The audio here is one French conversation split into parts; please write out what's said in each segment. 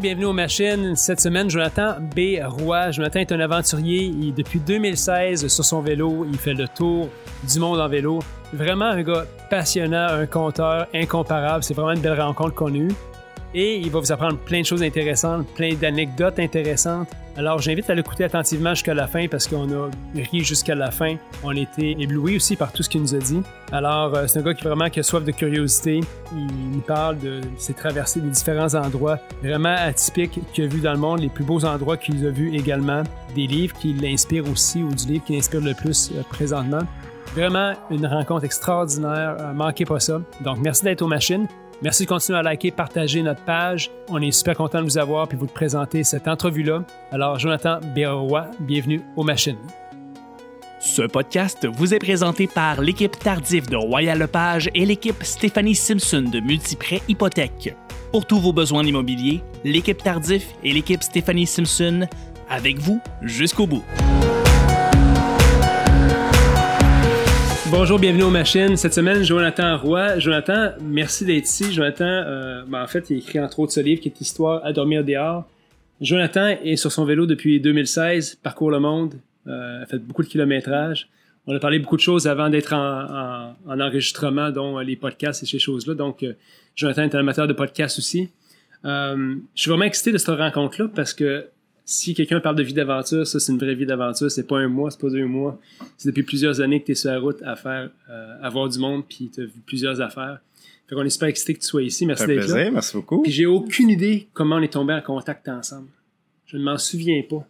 Bienvenue aux machines. Cette semaine, Jonathan B. Roy. Jonathan est un aventurier. Il, depuis 2016, sur son vélo, il fait le tour du monde en vélo. Vraiment un gars passionnant, un conteur incomparable. C'est vraiment une belle rencontre qu'on a eue et il va vous apprendre plein de choses intéressantes, plein d'anecdotes intéressantes. Alors j'invite à l'écouter attentivement jusqu'à la fin parce qu'on a ri jusqu'à la fin. On a été éblouis aussi par tout ce qu'il nous a dit. Alors euh, c'est un gars qui vraiment a soif de curiosité. Il nous parle de ses traversées des différents endroits vraiment atypiques qu'il a vus dans le monde, les plus beaux endroits qu'il a vus également, des livres qui l'inspirent aussi ou du livre qui l'inspire le plus euh, présentement. Vraiment une rencontre extraordinaire, euh, manquez pas ça. Donc merci d'être aux machines. Merci de continuer à liker, partager notre page. On est super content de vous avoir et vous présenter cette entrevue-là. Alors, Jonathan Bérois, bienvenue aux machines. Ce podcast vous est présenté par l'équipe Tardif de Royal Lepage et l'équipe Stéphanie Simpson de Multiprêt Hypothèque. Pour tous vos besoins immobiliers, l'équipe Tardif et l'équipe Stéphanie Simpson, avec vous jusqu'au bout. Bonjour, bienvenue aux machines. Cette semaine, Jonathan Roy. Jonathan, merci d'être ici. Jonathan, euh, ben, en fait, il écrit entre autres ce livre qui est Histoire à dormir dehors. Jonathan est sur son vélo depuis 2016, parcourt le monde, euh, a fait beaucoup de kilométrage. On a parlé beaucoup de choses avant d'être en, enregistrement, dont les podcasts et ces choses-là. Donc, euh, Jonathan est un amateur de podcasts aussi. je suis vraiment excité de cette rencontre-là parce que si quelqu'un parle de vie d'aventure, ça c'est une vraie vie d'aventure, c'est pas un mois, c'est pas deux mois. C'est depuis plusieurs années que tu es sur la route à faire euh, à voir du monde puis tu as vu plusieurs affaires. Fait qu'on est super excité que tu sois ici. Merci d'être là. Merci beaucoup. Puis j'ai aucune idée comment on est tombé en contact ensemble. Je ne m'en souviens pas.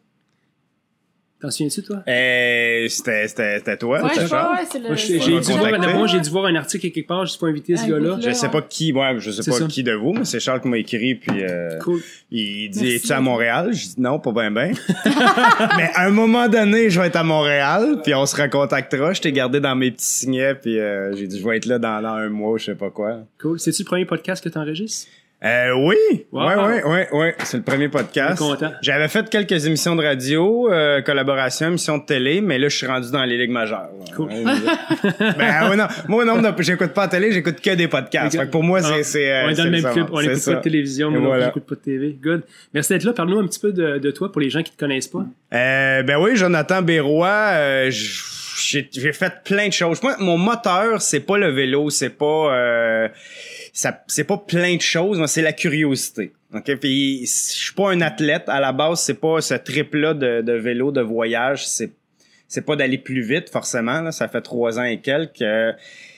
T'en souviens-tu, toi? Euh, c'était, c'était, toi, ouais, je vois, ouais, c'est le... J'ai, j'ai, dû voir, moi, j'ai dû voir un article quelque part, juste pour inviter ce gars-là. Je sais pas qui, ouais, je sais pas qui de vous, mais c'est Charles qui m'a écrit, puis euh, cool. il dit, es-tu à Montréal? Je dis, non, pas ben ben. mais à un moment donné, je vais être à Montréal, puis on se recontactera. Je t'ai gardé dans mes petits signets, puis euh, j'ai dit, je vais être là dans, dans un mois, je sais pas quoi. Cool. C'est-tu le premier podcast que t'enregistres? Euh, oui, wow. ouais, ouais, ouais, ouais. C'est le premier podcast. J'avais fait quelques émissions de radio, euh, collaboration, émissions de télé, mais là, je suis rendu dans les ligues majeures. Cool. ben, ouais, non. Moi, non, j'écoute pas la télé, j'écoute que des podcasts. Fait que pour moi, c'est, c'est, On est dans le même club. On écoute pas de télévision, mais voilà. on pas de TV. Good. Merci d'être là. Parle-nous un petit peu de, de, toi pour les gens qui te connaissent pas. Euh, ben oui, Jonathan Bérois, euh, j'ai fait plein de choses. Moi, mon moteur, c'est pas le vélo, c'est pas, euh, ça c'est pas plein de choses, c'est la curiosité. OK, puis je suis pas un athlète à la base, c'est pas ce trip là de, de vélo de voyage, c'est c'est pas d'aller plus vite forcément là, ça fait trois ans et quelques.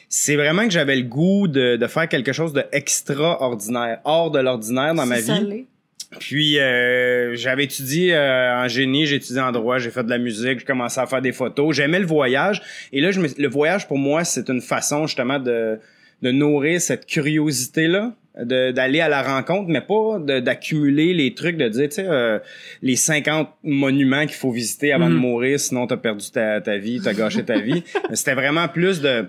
c'est vraiment que j'avais le goût de, de faire quelque chose de extraordinaire, hors de l'ordinaire dans ma vie. Puis euh, j'avais étudié euh, en génie, j'ai étudié en droit, j'ai fait de la musique, j'ai commencé à faire des photos. J'aimais le voyage et là je me, le voyage pour moi c'est une façon justement de de nourrir cette curiosité-là, d'aller à la rencontre, mais pas d'accumuler les trucs, de dire, tu sais, euh, les 50 monuments qu'il faut visiter avant de mm. mourir, sinon t'as perdu ta, ta vie, t'as gâché ta vie. C'était vraiment plus de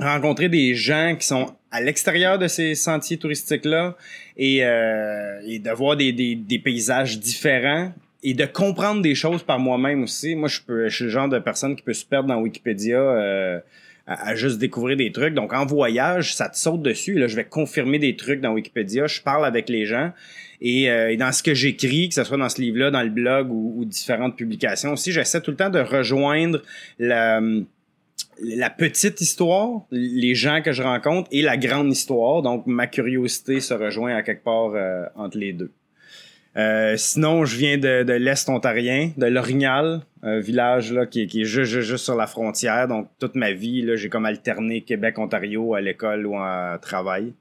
rencontrer des gens qui sont à l'extérieur de ces sentiers touristiques-là et, euh, et de voir des, des, des paysages différents et de comprendre des choses par moi-même aussi. Moi, je peux, je suis le genre de personne qui peut se perdre dans Wikipédia euh, à, juste découvrir des trucs. Donc, en voyage, ça te saute dessus. Là, je vais confirmer des trucs dans Wikipédia. Je parle avec les gens. Et, euh, dans ce que j'écris, que ce soit dans ce livre-là, dans le blog ou, différentes publications aussi, j'essaie tout le temps de rejoindre la, la petite histoire, les gens que je rencontre et la grande histoire. Donc, ma curiosité se rejoint à quelque part euh, entre les deux. Euh, sinon, je viens de, de l'Est ontarien, de L'Orignal, un village là, qui, qui est juste, juste, sur la frontière. Donc, toute ma vie, j'ai comme alterné Québec-Ontario à l'école ou à travail.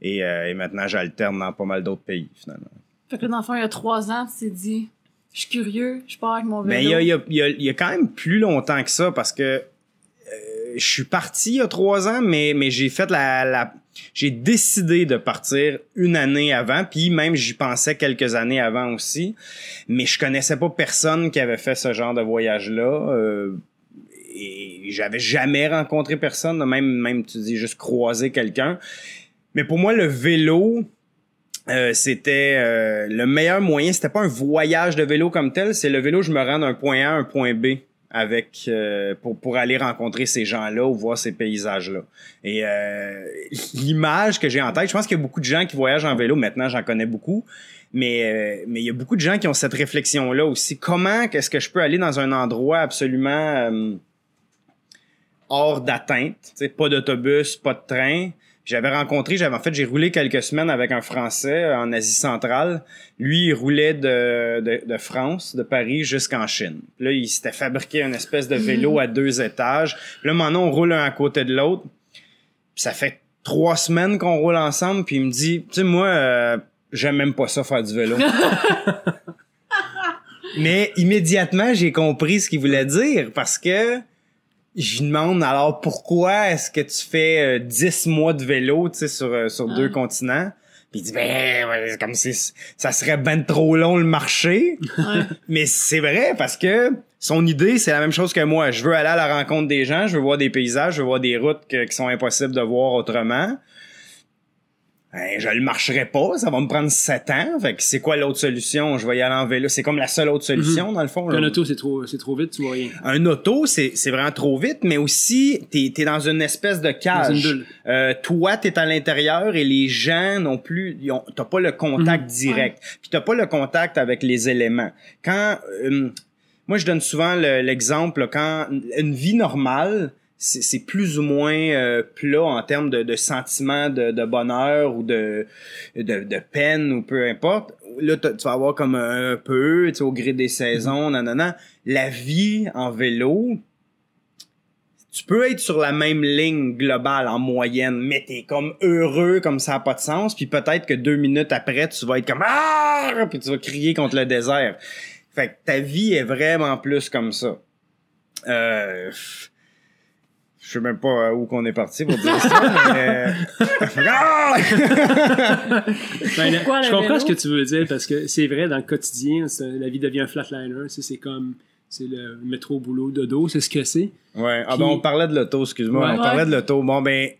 Et, euh, et maintenant, j'alterne dans pas mal d'autres pays, finalement. Fait que dans le fond, il y a trois ans, tu t'es dit, je suis curieux, je pars avec mon vélo. Mais il y a, y, a, y a, quand même plus longtemps que ça parce que je suis parti il y a trois ans, mais, j'ai fait la, j'ai décidé de partir une année avant, puis même j'y pensais quelques années avant aussi, mais je connaissais pas personne qui avait fait ce genre de voyage-là. Euh, et j'avais jamais rencontré personne, même, tu dis juste croiser quelqu'un. Mais pour moi, le vélo, euh, c'était euh, le meilleur moyen. C'était pas un voyage de vélo comme tel, c'est le vélo, je me rends d'un point A à un point B avec euh, pour, pour aller rencontrer ces gens-là ou voir ces paysages-là. Et euh, l'image que j'ai en tête, je pense qu'il y a beaucoup de gens qui voyagent en vélo. Maintenant, j'en connais beaucoup. Mais euh, mais il y a beaucoup de gens qui ont cette réflexion-là aussi. Comment est-ce que je peux aller dans un endroit absolument hors d'atteinte, pas d'autobus, pas de train. J'avais rencontré, j'avais en fait, j'ai roulé quelques semaines avec un Français euh, en Asie centrale. Lui, il roulait de, de, de France, de Paris jusqu'en Chine. Là, il s'était fabriqué une espèce de vélo à deux étages. Là, maintenant, on roule un à côté de l'autre. Ça fait trois semaines qu'on roule ensemble. Puis il me dit, tu sais, moi, euh, j'aime même pas ça faire du vélo. Mais immédiatement, j'ai compris ce qu'il voulait dire parce que je lui demande alors pourquoi est-ce que tu fais euh, 10 mois de vélo, tu sais, sur, euh, sur deux continents? Puis il dit ben ouais, c'est comme si ça serait ben trop long le marché. Mais c'est vrai parce que son idée, c'est la même chose que moi. Je veux aller à la rencontre des gens, je veux voir des paysages, je veux voir des routes que- qui sont impossibles de voir autrement. Ben, je le marcherai pas, ça va me prendre sept ans. Fait que c'est quoi l'autre solution? Je vais y aller en vélo. C'est comme la seule autre solution, dans le fond. là. Un auto, c'est trop, c'est trop vite, tu vois rien. Un auto, c'est c'est vraiment trop vite, mais aussi, t'es es dans une espèce de cage. Dans une bulle. Euh, toi, t'es à l'intérieur et les gens non plus, t'as pas le contact direct. Puis t'as pas le contact avec les éléments. Quand, euh, moi, je donne souvent le- l'exemple, quand une vie normale, c'est plus ou moins euh, plat en termes de, de sentiments de, de bonheur ou de, de, de peine ou peu importe. Là, tu vas avoir comme un peu, tu sais, au gré des saisons, nanana. La vie en vélo, tu peux être sur la même ligne globale en moyenne, mais t'es comme heureux comme ça a pas de sens, puis peut-être que deux minutes après, tu vas être comme ah, puis tu vas crier contre le désert. Fait que ta vie est vraiment plus comme ça. Euh, je sais même pas où qu'on est parti pour dire ça, mais Ah! Ben, Pourquoi je comprends vélo? ce que tu veux dire parce que c'est vrai dans le quotidien, la vie devient un flatliner. C'est comme c'est le métro boulot dodo, c'est ce que c'est. Ouais. Ah Puis- ben on parlait de l'auto, excuse-moi. Ouais. On parlait de l'auto. Bon ben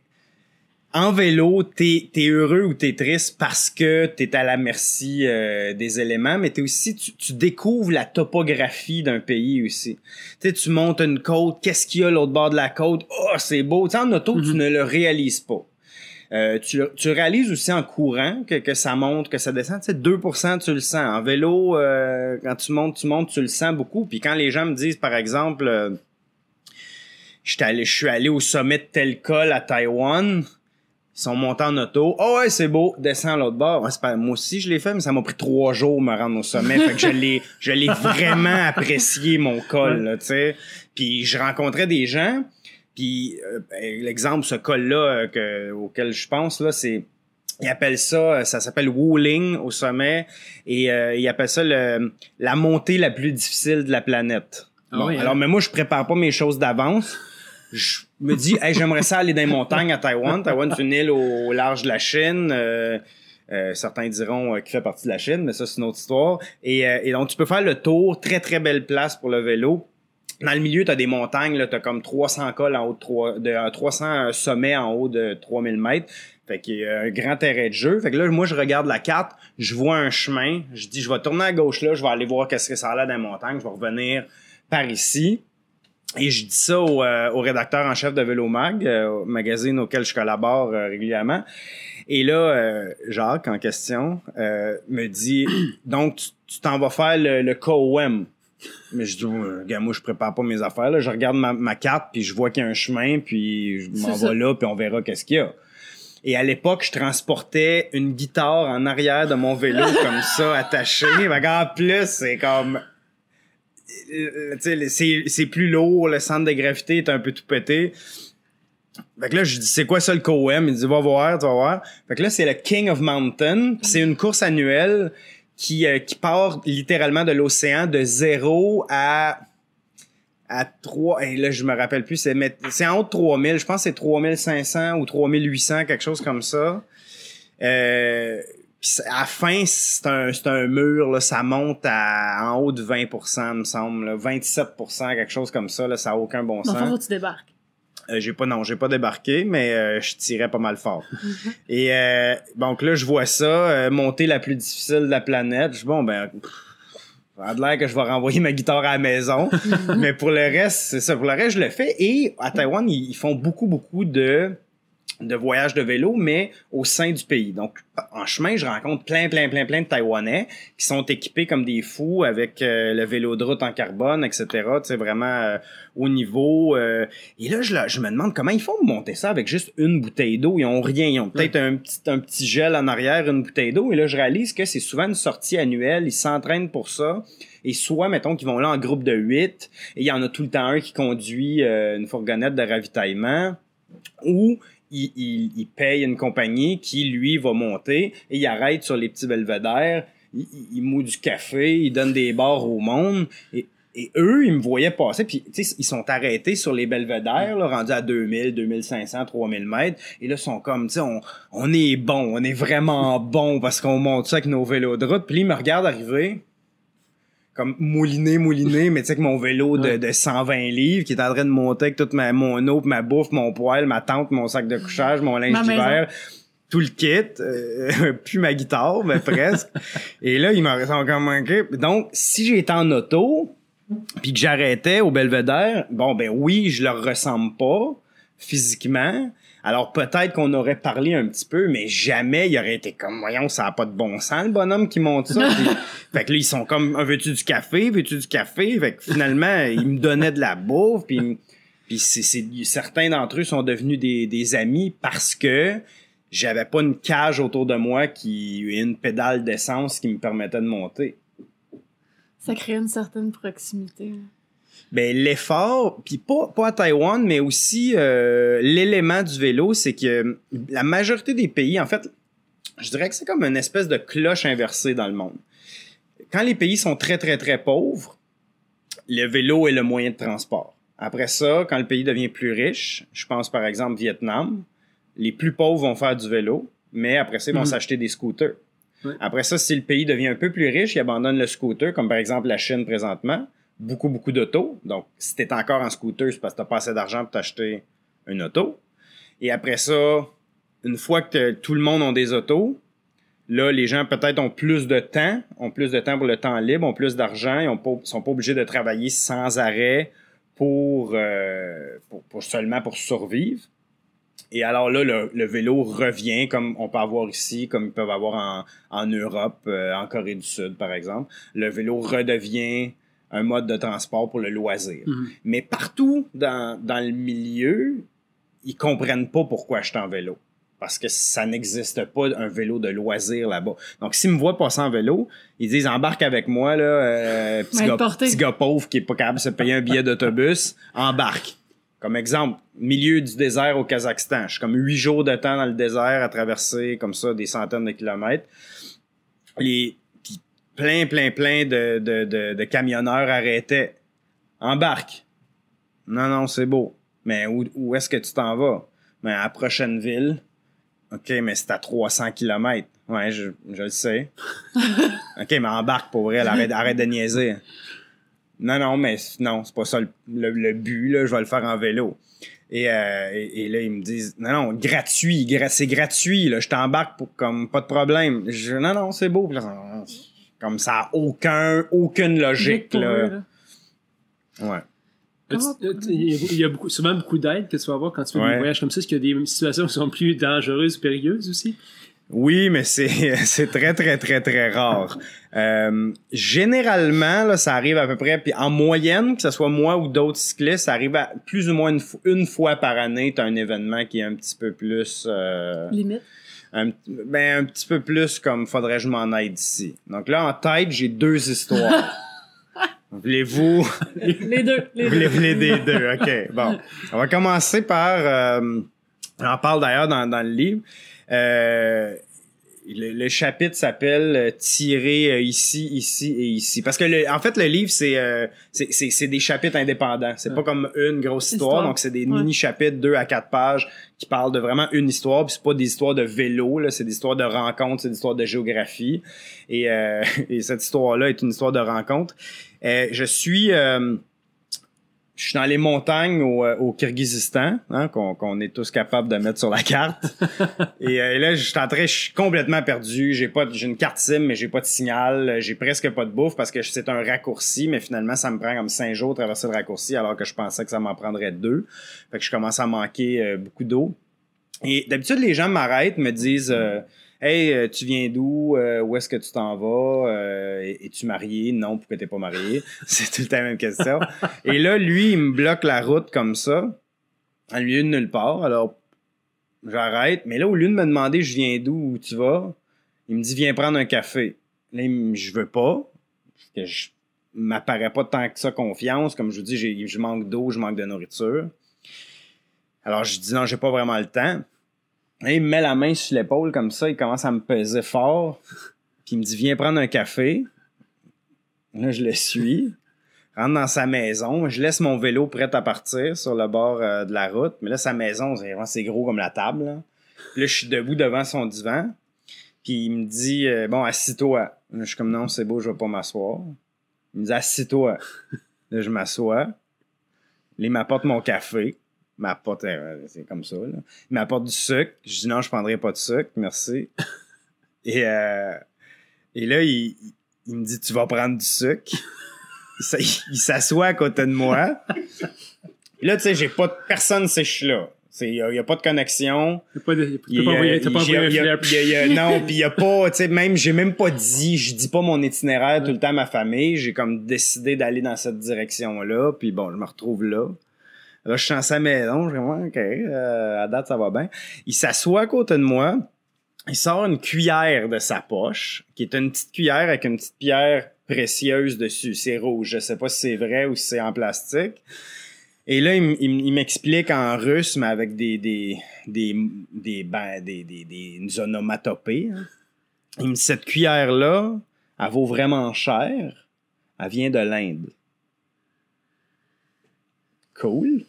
en vélo, t'es es heureux ou t'es triste parce que t'es à la merci euh, des éléments, mais t'es aussi tu, tu découvres la topographie d'un pays aussi. Tu tu montes une côte, qu'est-ce qu'il y a l'autre bord de la côte? Oh, c'est beau. Tu sais, en auto, tu ne le réalises pas. Euh, tu, tu réalises aussi en courant que, que ça monte, que ça descend. Tu sais, 2% tu le sens. En vélo, euh, quand tu montes, tu montes, tu le sens beaucoup. Puis quand les gens me disent, par exemple, euh, allé, je suis allé au sommet de tel col à Taïwan. Ils sont montés en auto. Oh ouais, c'est beau. Descends à l'autre bord. Ouais, pas, moi aussi, je l'ai fait, mais ça m'a pris trois jours de me rendre au sommet. fait que je l'ai, je l'ai vraiment apprécié, mon col, là, tu sais. Puis je rencontrais des gens. Puis euh, ben, l'exemple, ce col-là euh, que, auquel je pense, là, c'est... Ils appellent ça, ça s'appelle Wuling au sommet, et euh, ils appellent ça le, la montée la plus difficile de la planète. Ah oui, hein? alors, mais moi, je prépare pas mes choses d'avance. Je me dis, hey, j'aimerais ça aller dans les montagnes à Taïwan. Taïwan, c'est une île au, large de la Chine. euh, euh, certains diront euh, qu'il fait partie de la Chine, mais ça, c'est une autre histoire. Et, euh, et donc, tu peux faire le tour. Très, très belle place pour le vélo. Dans le milieu, tu as des montagnes. Tu as comme 300 cols en haut de, 3, de euh, 300 sommets en haut de 3000 mètres. Fait qu'il y a un grand terrain de jeu. Fait que là, moi, je regarde la carte, je vois un chemin. Je dis, je vais tourner à gauche là, je vais aller voir qu'est-ce que ça a l'air dans les montagnes. Je vais revenir par ici. Et je dis ça au, euh, au rédacteur en chef de Vélo Mag, euh, magazine auquel je collabore euh, régulièrement. Et là, euh, Jacques, en question, euh, me dit Donc, tu- t'en vas faire le, le KOM. Mais je dis, gars, moi, je prépare pas mes affaires. Là. Je regarde ma, ma carte, puis je vois qu'il y a un chemin, puis je m'en vais là, puis on verra qu'est-ce qu'il y a. Et à l'époque, je transportais une guitare en arrière de mon vélo comme ça, attachée. Qu'en plus, c'est comme euh, tu sais, le- c'est c'est plus lourd, le centre de gravité est un peu tout pété. Fait que là, je dis, c'est quoi ça le KOM? Il dit, va voir, tu vas voir. Fait que là, c'est le King of Mountain. C'est une course annuelle qui, euh, qui part littéralement de l'océan de zéro à à 3 et là je me rappelle plus c'est c'est en haut de 3000 je pense que c'est 3500 ou 3800 quelque chose comme ça euh, puis à la fin c'est un c'est un mur là ça monte à en haut de 20% me semble là, 27% quelque chose comme ça là ça a aucun bon sens que tu débarques. euh, j'ai pas non, j'ai pas débarqué, mais euh, je tirais pas mal fort. Et euh, donc là, je vois ça, euh, monter la plus difficile de la planète. Je bon ben pff, Ça a l'air que je vais renvoyer ma guitare à la maison. mais pour le reste, c'est ça. Pour le reste, je le fais. Et à Taïwan, ils ils font beaucoup, beaucoup de de voyages de vélo, mais au sein du pays. Donc, en chemin, je rencontre plein, plein, plein, plein de Taïwanais qui sont équipés comme des fous avec euh, le vélo de route en carbone, etc. Tu sais, vraiment euh, au niveau. euh, et là, je, la- je me demande comment ils font monter ça avec juste une bouteille d'eau. Ils ont rien. Ils ont peut-être un petit, un petit gel en arrière, une bouteille d'eau. Et là, je réalise que c'est souvent une sortie annuelle. Ils s'entraînent pour ça. Et soit, mettons, qu'ils vont là en groupe de huit, et il y en a tout le temps un qui conduit euh, une fourgonnette de ravitaillement, ou il, il, il paye une compagnie qui, lui, va monter et il arrête sur les petits belvédères, il, il, moue du café, il donne des bars au monde. Et, eux, ils me voyaient passer, puis ils sont arrêtés sur les belvédères, là, rendus à 2000, 2500, 3000 mètres. Et là, ils sont comme, tu sais, on, on est bon, on est vraiment bon parce qu'on monte ça avec nos vélos de route. Puis ils me regardent arriver comme mouliné, mouliné, mais tu sais, que mon vélo de, de 120 livres qui est en train de monter avec toute ma, mon eau, ma bouffe, mon poêle, ma tente, mon sac de couchage, mon linge d'hiver, tout le kit, euh, puis ma guitare, mais presque. Et là, ils me sont comme OK. Donc, si j'étais en auto, puis que j'arrêtais au belvédère, bon, ben oui, je leur ressemble pas physiquement. Alors peut-être qu'on aurait parlé un petit peu, mais jamais il aurait été comme, voyons, ça a pas de bon sens, le bonhomme qui monte ça. Puis- fait que là, ils sont comme, Ah, veux-tu du café, veux-tu du café? Fait que finalement, ils me donnaient de la bouffe, puis, puis c'est, certains d'entre eux sont devenus des, des amis parce que j'avais pas une cage autour de moi qui, une pédale d'essence qui me permettait de monter. Ça crée une certaine proximité. Ben l'effort, puis pas pas à Taïwan, mais aussi euh, l'élément du vélo, c'est que la majorité des pays, en fait, je dirais que c'est comme une espèce de cloche inversée dans le monde. Quand les pays sont très très très pauvres, le vélo est le moyen de transport. Après ça, quand le pays devient plus riche, je pense par exemple Vietnam, les plus pauvres vont faire du vélo, mais après ça ils vont Mhm. s'acheter des scooters. Après ça, si le pays devient un peu plus riche, il abandonne le scooter, comme par exemple la Chine présentement beaucoup, beaucoup d'autos. Donc, si t'es encore en scooter, c'est parce que t'as pas assez d'argent pour t'acheter une auto. Et après ça, une fois que tout le monde a des autos, là, les gens peut-être ont plus de temps, ont plus de temps pour le temps libre, ont plus d'argent, ils pas, sont pas obligés de travailler sans arrêt pour, euh, seulement pour survivre. Et alors là, le, vélo revient comme on peut avoir ici, comme ils peuvent avoir en, en Europe, euh, en Corée du Sud, par exemple. Le vélo redevient un mode de transport pour le loisir. Mhm. Mais partout dans, dans le milieu, ils comprennent pas pourquoi je suis en vélo. Parce que ça n'existe pas un vélo de loisir là-bas. Donc, s'ils me voient passer en vélo, ils disent embarque avec moi, là, euh, petit, gars, porté. petit gars pauvre qui est pas capable de se payer un billet d'autobus, embarque. Comme exemple, milieu du désert au Kazakhstan. Je suis comme huit jours de temps dans le désert à traverser comme ça des centaines de kilomètres. Les plein, plein, plein de, de, de, de camionneurs arrêtaient. Embarque. Non, non, c'est beau. Mais où, où est-ce que tu t'en vas? Mais à la prochaine ville. OK, mais c'est à 300 kilomètres. Ouais, je, je le sais. OK, mais embarque pour vrai. Arrête, arrête de niaiser. Non, non, mais non, c'est pas ça le, le- le but. Là, je vais le faire en vélo. Et, euh, et, et là, ils me disent, non, non, gratuit, gra- c'est gratuit. Là, je t'embarque pour comme pas de problème. Je, non, non, c'est beau. Là, comme ça a aucun, aucune logique. Eux, Là. Ouais. Tu- tu- Il y a, beaucoup, souvent beaucoup d'aide que tu vas avoir quand tu fais Ouais. des voyages comme ça. Est-ce qu'il y a des situations qui sont plus dangereuses, périlleuses aussi? Oui, mais c'est c'est très très très très rare. Euh, généralement, là, ça arrive à peu près, puis en moyenne, que ce soit moi ou d'autres cyclistes, ça arrive à plus ou moins une, une fois par année. T'as un événement qui est un petit peu plus, euh, Limite. Un, ben un petit peu plus comme faudrait que je m'en aide ici. Donc là, en tête, j'ai deux histoires. Voulez-vous? Les deux. Les les voulez des deux, ok. Bon, on va commencer par. Euh, J'en parle d'ailleurs dans, dans le livre. Euh, le, le chapitre s'appelle euh, Tirer euh, ici, ici et ici. Parce que le, en fait, le livre, c'est euh, c'est- des chapitres indépendants. C'est pas comme une grosse histoire. Histoire. Donc, c'est des Ouais. mini-chapitres, deux à quatre pages, qui parlent de vraiment une histoire. Puis c'est pas des histoires de vélo, là. C'est des histoires de rencontres, c'est des histoires de géographie. Et, euh, et cette histoire-là est une histoire de rencontre. Euh, je suis... euh, je suis dans les montagnes au, euh, au Kyrgyzstan, hein, qu'on est tous capables de mettre sur la carte. et euh, là, je suis en train, je suis complètement perdu. J'ai pas, j'ai une carte SIM, mais j'ai pas de signal. J'ai presque pas de bouffe parce que c'est un raccourci, mais finalement, ça me prend comme cinq jours de traverser le raccourci, alors que je pensais que ça m'en prendrait deux. Fait que je commence à manquer euh, beaucoup d'eau. Et d'habitude, les gens m'arrêtent, me disent euh, Hey, euh, tu viens d'où? Euh, où est-ce que tu t'en vas? Euh, es- Es-tu marié? Non, pourquoi t'es pas marié? C'est tout le temps la même question. Et là, lui, il me bloque la route comme ça, en lieu de nulle part. Alors, j'arrête. Mais là, au lieu de me demander je viens d'où, où tu vas, il me dit viens prendre un café. Là, il me- je veux pas. Parce que je m'apparaît pas tant que ça confiance. Comme je vous dis, je manque d'eau, je manque de nourriture. Alors, je dis non, j'ai pas vraiment le temps. Il me met la main sur l'épaule comme ça, il commence à me peser fort. Puis il me dit Viens prendre un café. Là, je le suis. Rentre dans sa maison. Je laisse mon vélo prêt à partir sur le bord euh, de la route. Mais là, sa maison, c'est gros comme la table. Là. Je suis debout devant son divan. Puis il me dit euh, Bon, assis-toi. Je suis comme Non, c'est beau, je vais pas m'asseoir. Il me dit Assis-toi. Là, je m'assois. Il m'apporte mon café. Il m'apporte, euh, c'est comme ça. Là. Il m'apporte du sucre. Je dis non, je prendrai pas de sucre, merci. Et, euh, et là, il, il me dit Tu vas prendre du sucre. Il s'assoit à côté de moi. Et là, tu sais, j'ai pas de personne, c'est je suis là. Il n'y a, pas de connexion. T'as pas, de- t'as Il, pas a- a- a- non, puis il y a pas, tu sais, même, j'ai même pas dit, je dis pas mon itinéraire tout le temps à ma famille. J'ai comme décidé d'aller dans cette direction-là, puis bon, je me retrouve là. Là, je suis dans sa maison, je dis, ok, euh, à date, ça va bien. Il s'assoit à côté de moi, il sort une cuillère de sa poche, qui est une petite cuillère avec une petite pierre précieuse dessus. C'est rouge. Je sais pas si c'est vrai ou si c'est en plastique. Et là, il, m'explique en russe, mais avec des des des des ben, des, des, des onomatopées. hein. Il me dit cette cuillère là, elle vaut vraiment cher. Elle vient de l'Inde. Cool.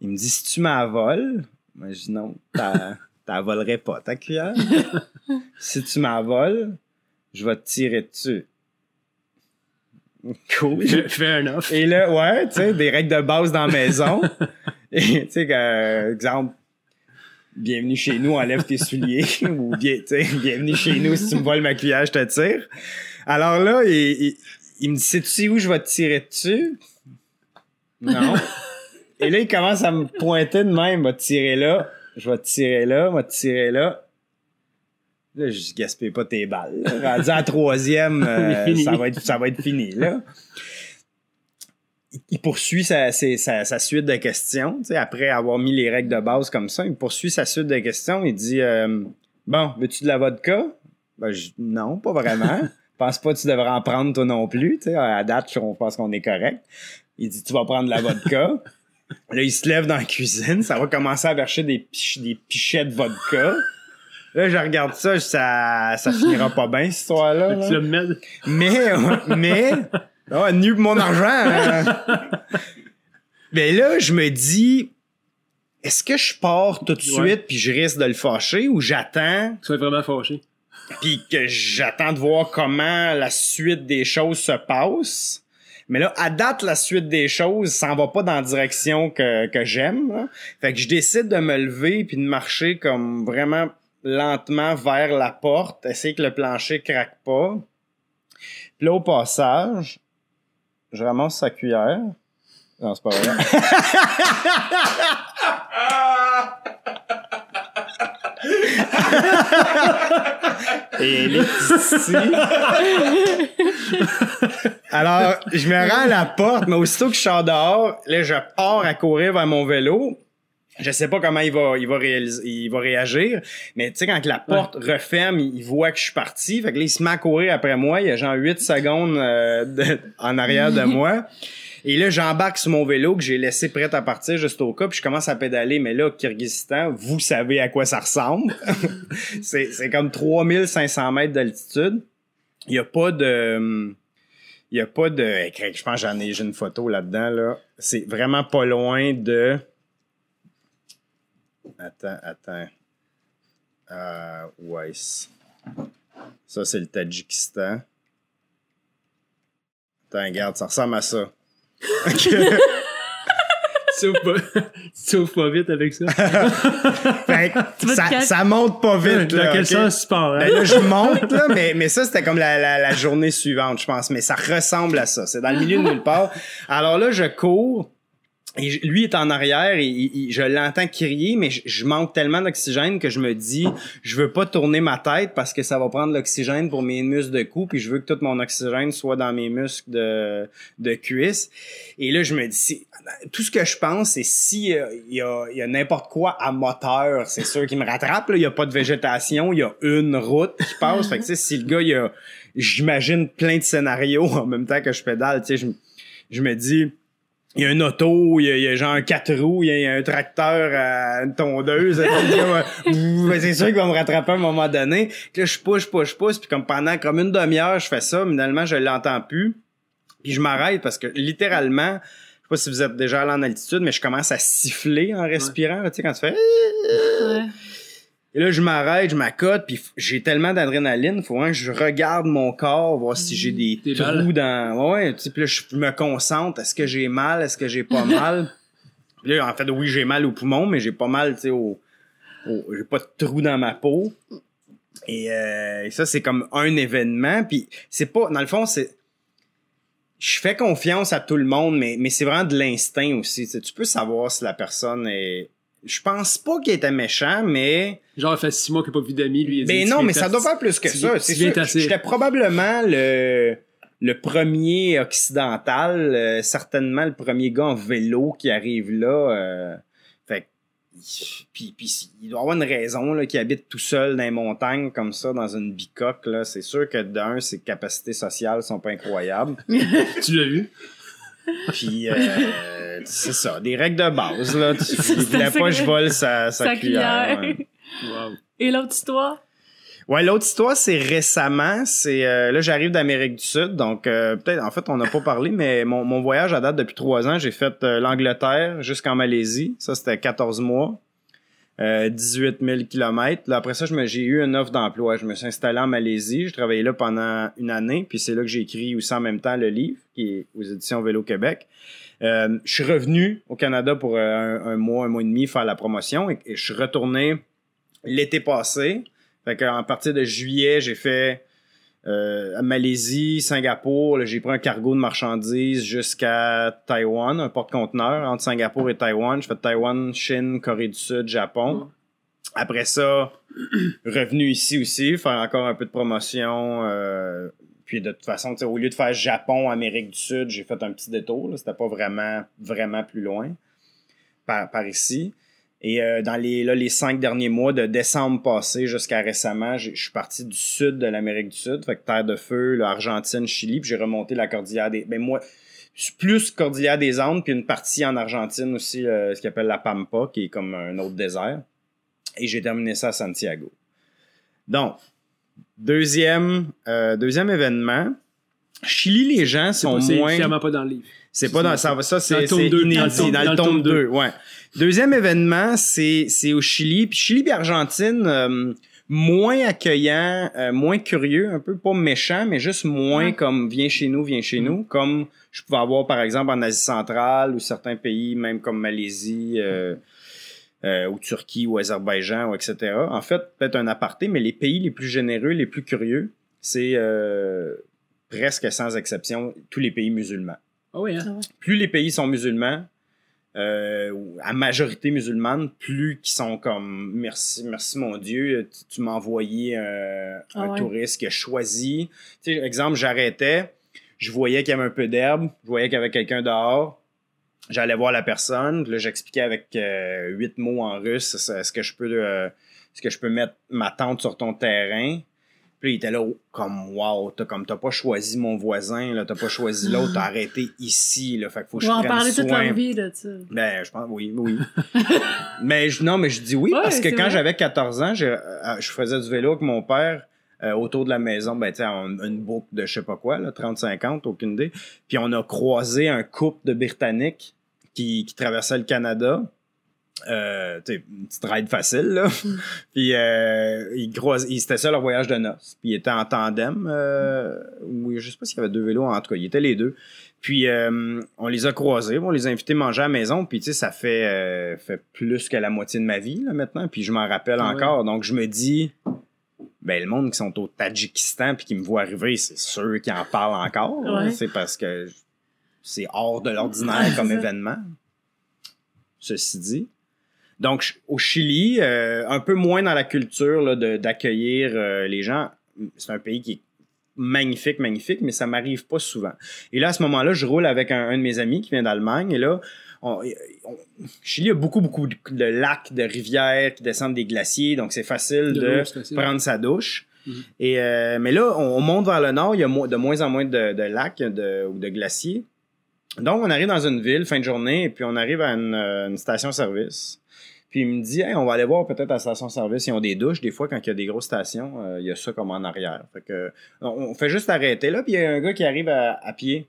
Il me dit si tu m'as voles, moi je dis non, t'as t'as volerais pas ta cuillère. si tu m'as voles, je vais te tirer dessus. Cool. Fair enough. Et là, ouais, tu sais, des règles de base dans la maison. Et tu sais, que, euh, exemple, bienvenue chez nous, enlève tes souliers. ou bien, tu sais, bienvenue chez nous, si tu me voles ma cuillère, je te tire. Alors là, il, il, il me dit, sais-tu où je vais te tirer dessus? Non. Et là, il commence à me pointer de même, va te tirer là, je vais te tirer là, va te tirer là. Là, je gaspille pas tes balles. là. Rendu à la troisième, euh, ça, va être, ça va être fini, là. Il- poursuit sa, ses- sa, sa suite de questions. après avoir mis les règles de base comme ça, il poursuit sa suite de questions. Il dit euh, Bon, veux-tu de la vodka? Ben, je, non, pas vraiment. pense pas que tu devrais en prendre toi non plus. À date, on pense qu'on est correct. Il dit Tu vas prendre de la vodka. Là, il se lève dans la cuisine. Ça va commencer à verser des, pich- des pichets de vodka. Là, je regarde ça, ça, ça finira pas bien, cette histoire-là. là. Tu le mets. Mais, mais, oh, nu pour mon argent. hein. Mais là, je me dis, est-ce que je pars tout de suite Ouais. puis je risque de le fâcher ou j'attends? Tu vas vraiment fâché. puis que j'attends de voir comment la suite des choses se passe? Mais là, à date, la suite des choses s'en va pas dans la direction que, que j'aime. là. Fait que je décide de me lever puis de marcher comme vraiment lentement vers la porte, essayer que le plancher craque pas. Puis là, au passage, je ramasse sa cuillère. Non, c'est pas vrai. Et elle est ici. Alors, je me rends à la porte, mais aussitôt que je sors dehors, là, je pars à courir vers mon vélo. Je sais pas comment il va, il va, réaliser, il va réagir, mais tu sais, quand la porte referme, il, voit que je suis parti. Fait que là, il se met à courir après moi. Il y a genre 8 secondes euh, de- en arrière de moi. Et là, j'embarque sur mon vélo que j'ai laissé prêt à partir juste au cas, puis je commence à pédaler. Mais là, au Kyrgyzstan, vous savez à quoi ça ressemble. c'est, c'est comme 3500 mètres d'altitude. Il y a pas de... Il y a pas de... Je pense que j'en ai, j'ai une photo là-dedans, là. C'est vraiment pas loin de... Attends, attends. Euh, Weiss. Ça, c'est le Tadjikistan. Attends, regarde, ça ressemble à ça. Ok. sauves pas, tu pas vite avec ça. Fait que ça, monte pas vite. Dans là, quel sens tu pars, hein? Ben là, je monte, là, mais, mais ça, c'était comme la, la, la journée suivante, je pense. Mais ça ressemble à ça. C'est dans le milieu de nulle part. Alors là, je cours. Et lui est en arrière et je l'entends crier, mais je, manque tellement d'oxygène que je me dis, je veux pas tourner ma tête parce que ça va prendre l'oxygène pour mes muscles de cou, puis je veux que tout mon oxygène soit dans mes muscles de, de cuisse. Et là, je me dis, tout ce que je pense, c'est si euh, il y a, a n'importe quoi à moteur, c'est sûr qu'il me rattrape. Il y a pas de végétation, il y a une route qui passe. fait que si le gars, il a, j'imagine plein de scénarios en même temps que je pédale. Je, je me dis, il y a une auto, il y a, il y a genre un quatre roues, il y a, un tracteur, à une tondeuse. c'est sûr qu'il va me rattraper à un moment donné. Puis là, je pousse, je pousse, je pousse, puis comme pendant comme une demi-heure, je fais ça, finalement, je l'entends plus. Puis je m'arrête parce que littéralement, je sais pas si vous êtes déjà allé en altitude, mais je commence à siffler en respirant. Tu sais, quand tu fais... Ouais. Et là, je m'arrête, je m'accote, puis j'ai tellement d'adrénaline, faut vraiment que je regarde mon corps, voir si j'ai des trous dans... Ouais, ouais, tu sais, puis là, je me concentre. Est-ce que j'ai mal? Est-ce que j'ai pas mal? Puis là, en fait, oui, j'ai mal au poumon, mais j'ai pas mal, tu sais, au... au- J'ai pas de trou dans ma peau. Et, euh, et ça, c'est comme un événement. Puis c'est pas... Dans le fond, c'est... Je fais confiance à tout le monde, mais, mais c'est vraiment de l'instinct aussi. Tu sais, tu peux savoir si la personne est... Je pense pas qu'il était méchant, mais... Genre, il fait six mois qu'il n'a pas vu d'amis, lui. il a dit, Ben tu non, mais ça doit faire plus que ça. C'est sûr. J'étais probablement le le premier occidental, euh, certainement le premier gars en vélo qui arrive là. euh, fait puis, puis il doit avoir une raison là, qui habite tout seul dans les montagnes comme ça, dans une bicoque. là. C'est sûr que d'un, ses capacités sociales sont pas incroyables. Tu l'as vu? Puis euh, c'est ça, des règles de base. Là. Tu, C'est il voulait ça pas que- que je vole sa, sa, Sa cuillère. cuillère. ouais. Wow. Et l'autre histoire? Ouais, l'autre histoire, c'est récemment. C'est euh, là, j'arrive d'Amérique du Sud, donc euh, peut-être. En fait, on n'a pas parlé, mais mon, mon voyage à date depuis trois ans, j'ai fait euh, l'Angleterre jusqu'en Malaisie. Ça, c'était 14 mois, euh, 18 000 kilomètres. Là, après ça, j'ai eu une offre d'emploi. Je me suis installé en Malaisie. Je travaillais là pendant une année, puis c'est là que j'ai écrit aussi en même temps le livre, qui est aux éditions Vélo Québec. Euh, je suis revenu au Canada pour euh, un, un mois, un mois et demi faire la promotion et, et je suis retourné l'été passé. Fait qu'en partir de juillet, j'ai fait euh, Malaisie, Singapour. J'ai pris un cargo de marchandises jusqu'à Taïwan, un porte-conteneur entre Singapour et Taïwan. Je fais Taïwan, Chine, Corée du Sud, Japon. Après ça, revenu ici aussi, faire encore un peu de promotion. euh, puis de toute façon, au lieu de faire Japon, Amérique du Sud, j'ai fait un petit détour. C'était pas vraiment, vraiment plus loin par, par ici. Et euh, dans les, là, les cinq derniers mois, de décembre passé jusqu'à récemment, je suis parti du sud de l'Amérique du Sud, fait que Terre de Feu, là, Argentine, Chili, puis j'ai remonté la cordillère des... Ben moi, plus cordillère des Andes, puis une partie en Argentine aussi, euh, ce qu'ils appelle la Pampa, qui est comme un autre désert. Et j'ai terminé ça à Santiago. Donc, deuxième, euh, deuxième événement. Chili, les gens C'est sont c'est moins... clairement pas dans le livre. C'est pas dans ça, ça c'est Dans le tome- dans le tome 2, ouais. Deuxième événement, c'est c'est au Chili, puis Chili puis Argentine euh, moins accueillant, euh, moins curieux, un peu pas méchant, mais juste moins Ouais. comme viens chez nous, viens chez nous, comme je pouvais avoir par exemple en Asie centrale ou certains pays même comme Malaisie euh, euh, ou Turquie ou Azerbaïdjan ou etc. En fait, peut-être un aparté, mais les pays les plus généreux, les plus curieux, c'est euh, presque sans exception tous les pays musulmans Ah oui, hein? plus les pays sont musulmans, euh, ou à majorité musulmane, plus qui sont comme merci, merci mon Dieu, tu, tu m'as envoyé euh, Ah un ouais. touriste qui a choisi. Tu sais, exemple, j'arrêtais, je voyais qu'il y avait un peu d'herbe, je voyais qu'il y avait quelqu'un dehors. J'allais voir la personne, puis là j'expliquais avec euh, huit mots en russe, est-ce est-ce que je peux euh, est-ce que je peux mettre ma tente sur ton terrain? Puis là, il était là, comme, wow, t'as comme, t'as pas choisi mon voisin, là, t'as pas choisi l'autre, t'as arrêté ici, là, fait qu'il faut que je vont en prenne parler toute soin. leur vie de ça. Ben, je pense, oui, oui. mais je, non, mais je dis oui, Ouais, parce que quand j'avais 14 ans, j'ai- euh, je faisais du vélo avec mon père euh, autour de la maison, ben, tu une boucle de je sais pas quoi, là, 30-50, aucune idée. Puis on a croisé un couple de Britanniques qui, qui traversait le Canada. Euh, une petite ride facile, là. puis euh, il croise, il, c'était ça leur voyage de noces. Puis il était en tandem, euh, ou je sais pas s'il y avait deux vélos, en tout cas, ils étaient les deux. Puis euh, on les a croisés, on les a invités à manger à la maison, puis tu sais, ça fait, euh, fait plus que la moitié de ma vie, là, maintenant, puis je m'en rappelle Ah encore. Donc je me dis, ben le monde qui sont au Tadjikistan puis qui me voit arriver, c'est sûr qu'ils en parlent encore. C'est parce que c'est hors de l'ordinaire comme événement. Ceci dit. Donc, au Chili, euh, un peu moins dans la culture là, de- d'accueillir euh, les gens. C'est un pays qui est magnifique, magnifique, mais ça m'arrive pas souvent. Et là, à ce moment-là, je roule avec un, un de mes amis qui vient d'Allemagne. Et là, on, on- Chili a beaucoup, beaucoup de lacs, de rivières qui descendent des glaciers. Donc, c'est facile De facile. prendre sa douche. Mhm. Et, euh, mais là, on, on monte vers le nord. Il y a mo- de moins en moins de, de lacs de, ou de glaciers. Donc, on arrive dans une ville, fin de journée, et puis on arrive à une, euh, une station-service. Puis il me dit, hey, on va aller voir peut-être à la station-service, ils ont des douches. Des fois, quand il y a des grosses stations, euh, il y a ça comme en arrière. Fait que, on, fait juste arrêter là, puis il y a un gars qui arrive à, pied.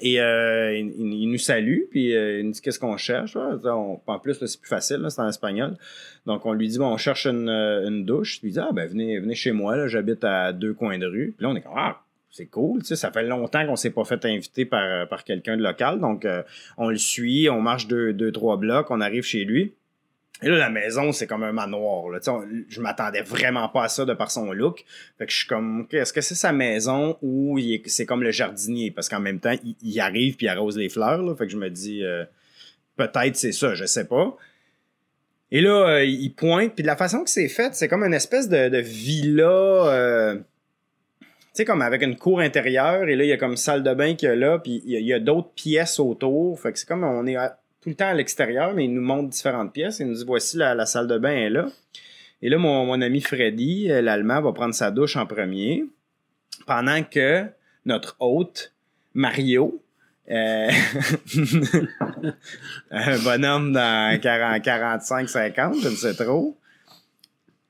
Et euh, il, nous salue, puis euh, il nous dit qu'est-ce qu'on cherche. En plus, c'est plus facile, c'est en espagnol. Donc on lui dit, bon, on cherche une, douche. Puis il dit, ah ben venez, chez moi, j'habite à deux coins de rue. Puis là, on est comme, ah, c'est cool, ça fait longtemps qu'on s'est pas fait inviter par, quelqu'un de local. Donc on le suit, on marche deux, trois blocs, on arrive chez lui. Et là, la maison, c'est comme un manoir. Là. On- je m'attendais vraiment pas à ça de par son look. Fait que je suis comme, OK, est-ce que c'est sa maison ou c'est comme le jardinier? Parce qu'en même temps, il, arrive puis il arrose les fleurs. Là. Fait que je me dis, euh, peut-être c'est ça, je sais pas. Et là, euh, il pointe. Puis de la façon que c'est fait, c'est comme une espèce de, villa... euh, tu sais, comme avec une cour intérieure, et là, il y a comme salle de bain qu'il y là, puis il y a, d'autres pièces autour. Fait que c'est comme on est tout le temps à l'extérieur, mais il nous montre différentes pièces. Il nous dit, voici la, salle de bain est là. Et là, mon, mon ami Freddy, euh, l'Allemand, va prendre sa douche en premier, pendant que notre hôte, Mario, euh, un bonhomme dans 40, 45, 50, je ne sais trop,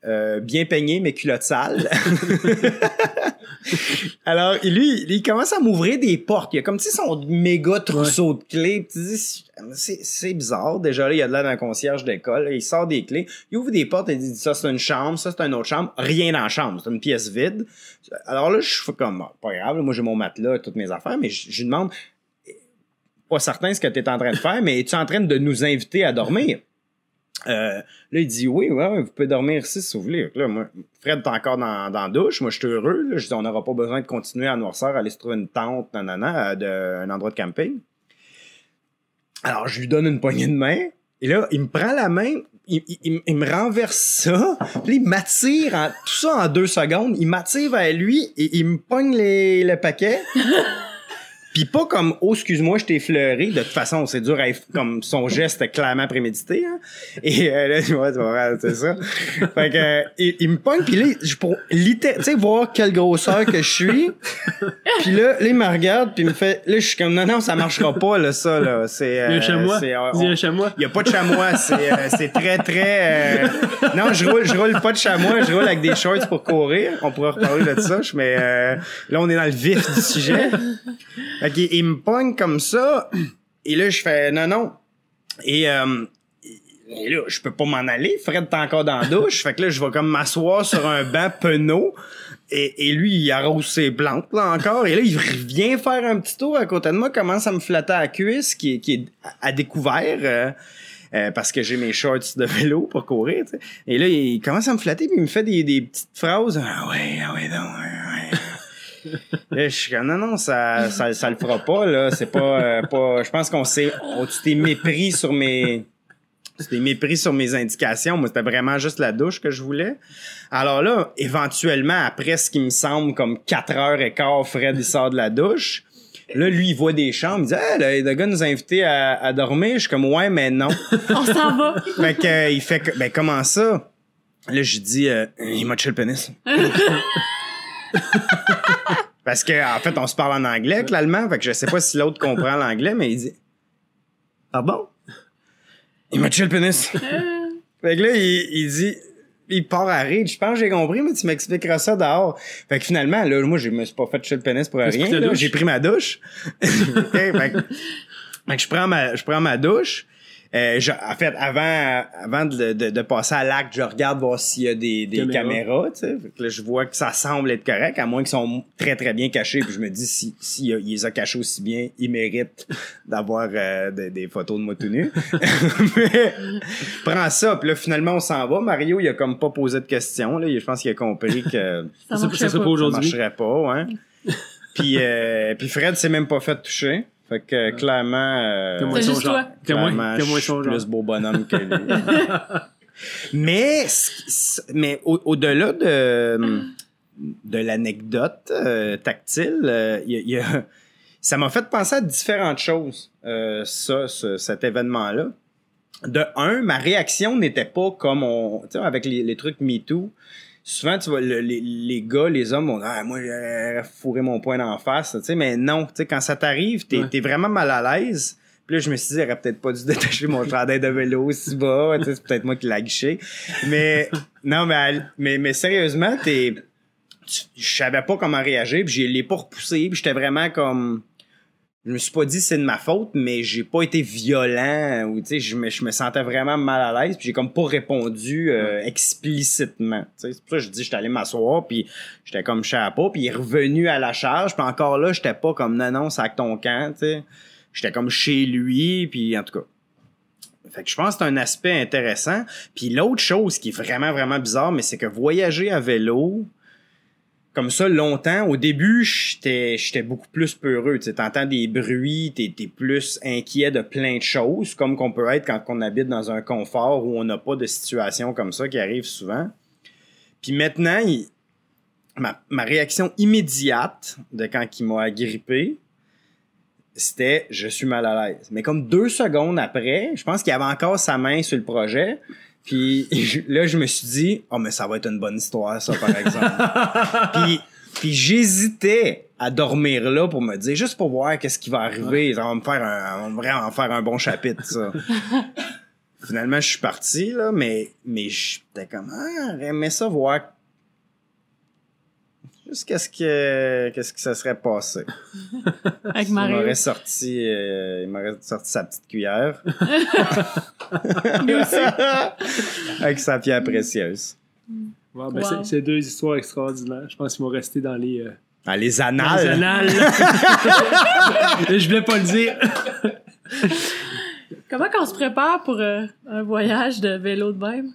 euh, bien peigné, mais culotte sale. Alors, lui, il commence à m'ouvrir des portes. Il a comme, tu sais, son méga trousseau de clés. Tu dis, c'est, bizarre. Déjà, là, il y a de l'air d'un concierge d'école. Il sort des clés. Il ouvre des portes et il dit, ça, c'est une chambre. Ça, c'est une autre chambre. Rien dans la chambre. C'est une pièce vide. Alors là, je fais comme, pas grave. moi, j'ai mon matelas, toutes mes affaires. Mais je, je lui demande, pas certain ce que tu es en train de faire, mais es-tu en train de nous inviter à dormir? Euh, là, il dit oui, ouais, vous pouvez dormir ici si vous voulez. Là, moi, Fred est encore dans, dans douche. Moi, je suis heureux. Là. Je dis, on n'aura pas besoin de continuer à noirceur, aller se trouver une tente, nanana, de, un endroit de camping. Alors, je lui donne une poignée de main. Et là, il me prend la main, il, il- il- me renverse ça, puis il m'attire, en- tout ça en deux secondes, il m'attire vers lui et il me pogne les, le paquet. Puis pas comme oh excuse-moi je t'ai fleuré de toute façon c'est dur à comme son geste est clairement prémédité hein. et euh, là tu vois c'est ça fait que euh, il, il me pogne puis là je pour tu sais voir quelle grosseur que je suis puis là, là il me regarde puis il me fait là je suis comme non non ça marchera pas là ça là c'est Il y a euh, un chamois. c'est, euh, Il y a on- un chamois. il y a pas de chamois, c'est euh, c'est très très euh, Non, je roule je roule pas de chamois, je roule avec des shorts pour courir. On pourra reparler de ça, mais euh, là on est dans le vif du sujet. Fait qu'il- il me pogne comme ça et là je fais non non. Et euh, et là, je peux pas m'en aller. Fred est encore dans la douche. Fait que là, je vais comme m'asseoir sur un banc penaud. Et, et lui, il arrose ses plantes, là, encore. Et là, il vient faire un petit tour à côté de moi, commence à me flatter à la cuisse, qui, est- qui est à à découvert, euh, euh, parce que j'ai mes shorts de vélo pour courir. Et là, il commence à me flatter, puis il me fait des, des petites phrases. Ah ouais, ah ouais, non, ouais, ouais. Là, je suis comme, non, non, ça, ça, ça le fera pas, là. C'est pas, euh, pas, je pense qu'on s'est, on, tu t'es mépris sur mes, c'était mépris sur mes indications. Moi, c'était vraiment juste la douche que je voulais. Alors là, éventuellement, après ce qui me semble comme 4 heures et quart, Fred, il sort de la douche. Là, lui, il voit des chambres. Il dit, ah, le, le gars nous a invités à, à dormir. Je suis comme, ouais, mais non. On s'en va. fait que, euh, il fait que, ben, comment ça? Là, je dis, euh, il m'a touché le pénis. Parce que, en fait, on se parle en anglais avec l'allemand. Fait que je sais pas si l'autre comprend l'anglais, mais il dit, ah bon? Il m'a touché le pénis. Fait que là, il, il dit, il part à rire. Je pense que j'ai compris, mais tu m'expliqueras ça dehors. Fait que finalement, là, moi, je me suis pas fait toucher le pénis pour rien. J'ai pris ma douche. Fait, que- fait que je prends ma, je prends ma douche. Euh, je- en fait, avant, avant de, de, de passer à l'acte, je regarde voir s'il y a des, des Caméra. caméras. tu sais. Fait que là, je vois que ça semble être correct, à moins qu'ils sont très très bien cachés. Puis je me dis, si, si il les a cachés aussi bien, ils méritent d'avoir euh, des, des photos de moi tout nu. Mais prends ça. Puis là, finalement, on s'en va. Mario, il a comme pas posé de questions. Là. Je pense qu'il a compris que Ça Ça, ça pas. pas ça aujourd'hui. marcherait pas, ouais. puis, euh, puis Fred s'est même pas fait toucher. Fait que euh, clairement, euh, son genre. toi. Témoin, clairement, je suis plus beau bonhomme que lui. mais mais au- au-delà de de l'anecdote euh, tactile, euh, il y a- il y a- ça m'a fait penser à différentes choses. euh, ça, ce- cet événement-là. De un, ma réaction n'était pas comme on, tu sais, avec les, les trucs MeToo. Souvent, tu vois, le- les, les gars, les hommes, on ah, moi, j'ai fourré mon poing en face, tu sais, mais non, tu sais, quand ça t'arrive, t'es, Ouais. t'es vraiment mal à l'aise. Puis là, je me suis dit, j'aurais peut-être pas dû détacher mon chandail de vélo si bas, tu sais, c'est peut-être moi qui l'ai guiché. Mais, non, mais, mais, mais sérieusement, t'es, je savais pas comment réagir, puis je l'ai pas repoussé, puis j'étais vraiment comme je me suis pas dit c'est de ma faute, mais j'ai pas été violent ou tu sais je me, je me sentais vraiment mal à l'aise, puis j'ai comme pas répondu euh, explicitement. sais. C'est pour ça que je dis j'étais allé m'asseoir puis j'étais comme chapeau, puis il est revenu à la charge, puis encore là, j'étais pas comme non non, ton camp, tu sais. J'étais comme chez lui, puis en tout cas fait que je pense que c'est un aspect intéressant. Puis l'autre chose qui est vraiment, vraiment bizarre, mais c'est que voyager à vélo, comme ça, longtemps, au début, j'étais j'étais beaucoup plus peureux. Tu sais, t'entends des bruits, t'es es plus inquiet de plein de choses, comme qu'on peut être quand on habite dans un confort où on n'a pas de situation comme ça qui arrive souvent. Puis maintenant, ma, ma réaction immédiate de quand il m'a agrippé, c'était je suis mal à l'aise. Mais comme deux secondes après, je pense qu'il avait encore sa main sur le projet. Puis là, je me suis dit, oh, mais ça va être une bonne histoire, ça, par exemple. puis puis j'hésitais à dormir là pour me dire, juste pour voir qu'est-ce qui va arriver. Ça va me faire un, ça va vraiment faire un bon chapitre, ça. Finalement, je suis parti, là, mais, mais j'étais comme, ah, aimé ça voir. Juste qu'est-ce que, qu'est-ce que ça serait passé? Avec Il Mario. m'aurait sorti, euh, il m'aurait sorti sa petite cuillère. Avec sa pierre précieuse. Wow, ben Wow. c'est- deux histoires extraordinaires. Je pense qu'ils vont rester dans les, euh, Ah, les dans les annales. annales. je voulais pas le dire. Comment qu'on se prépare pour euh, un voyage de vélo de même?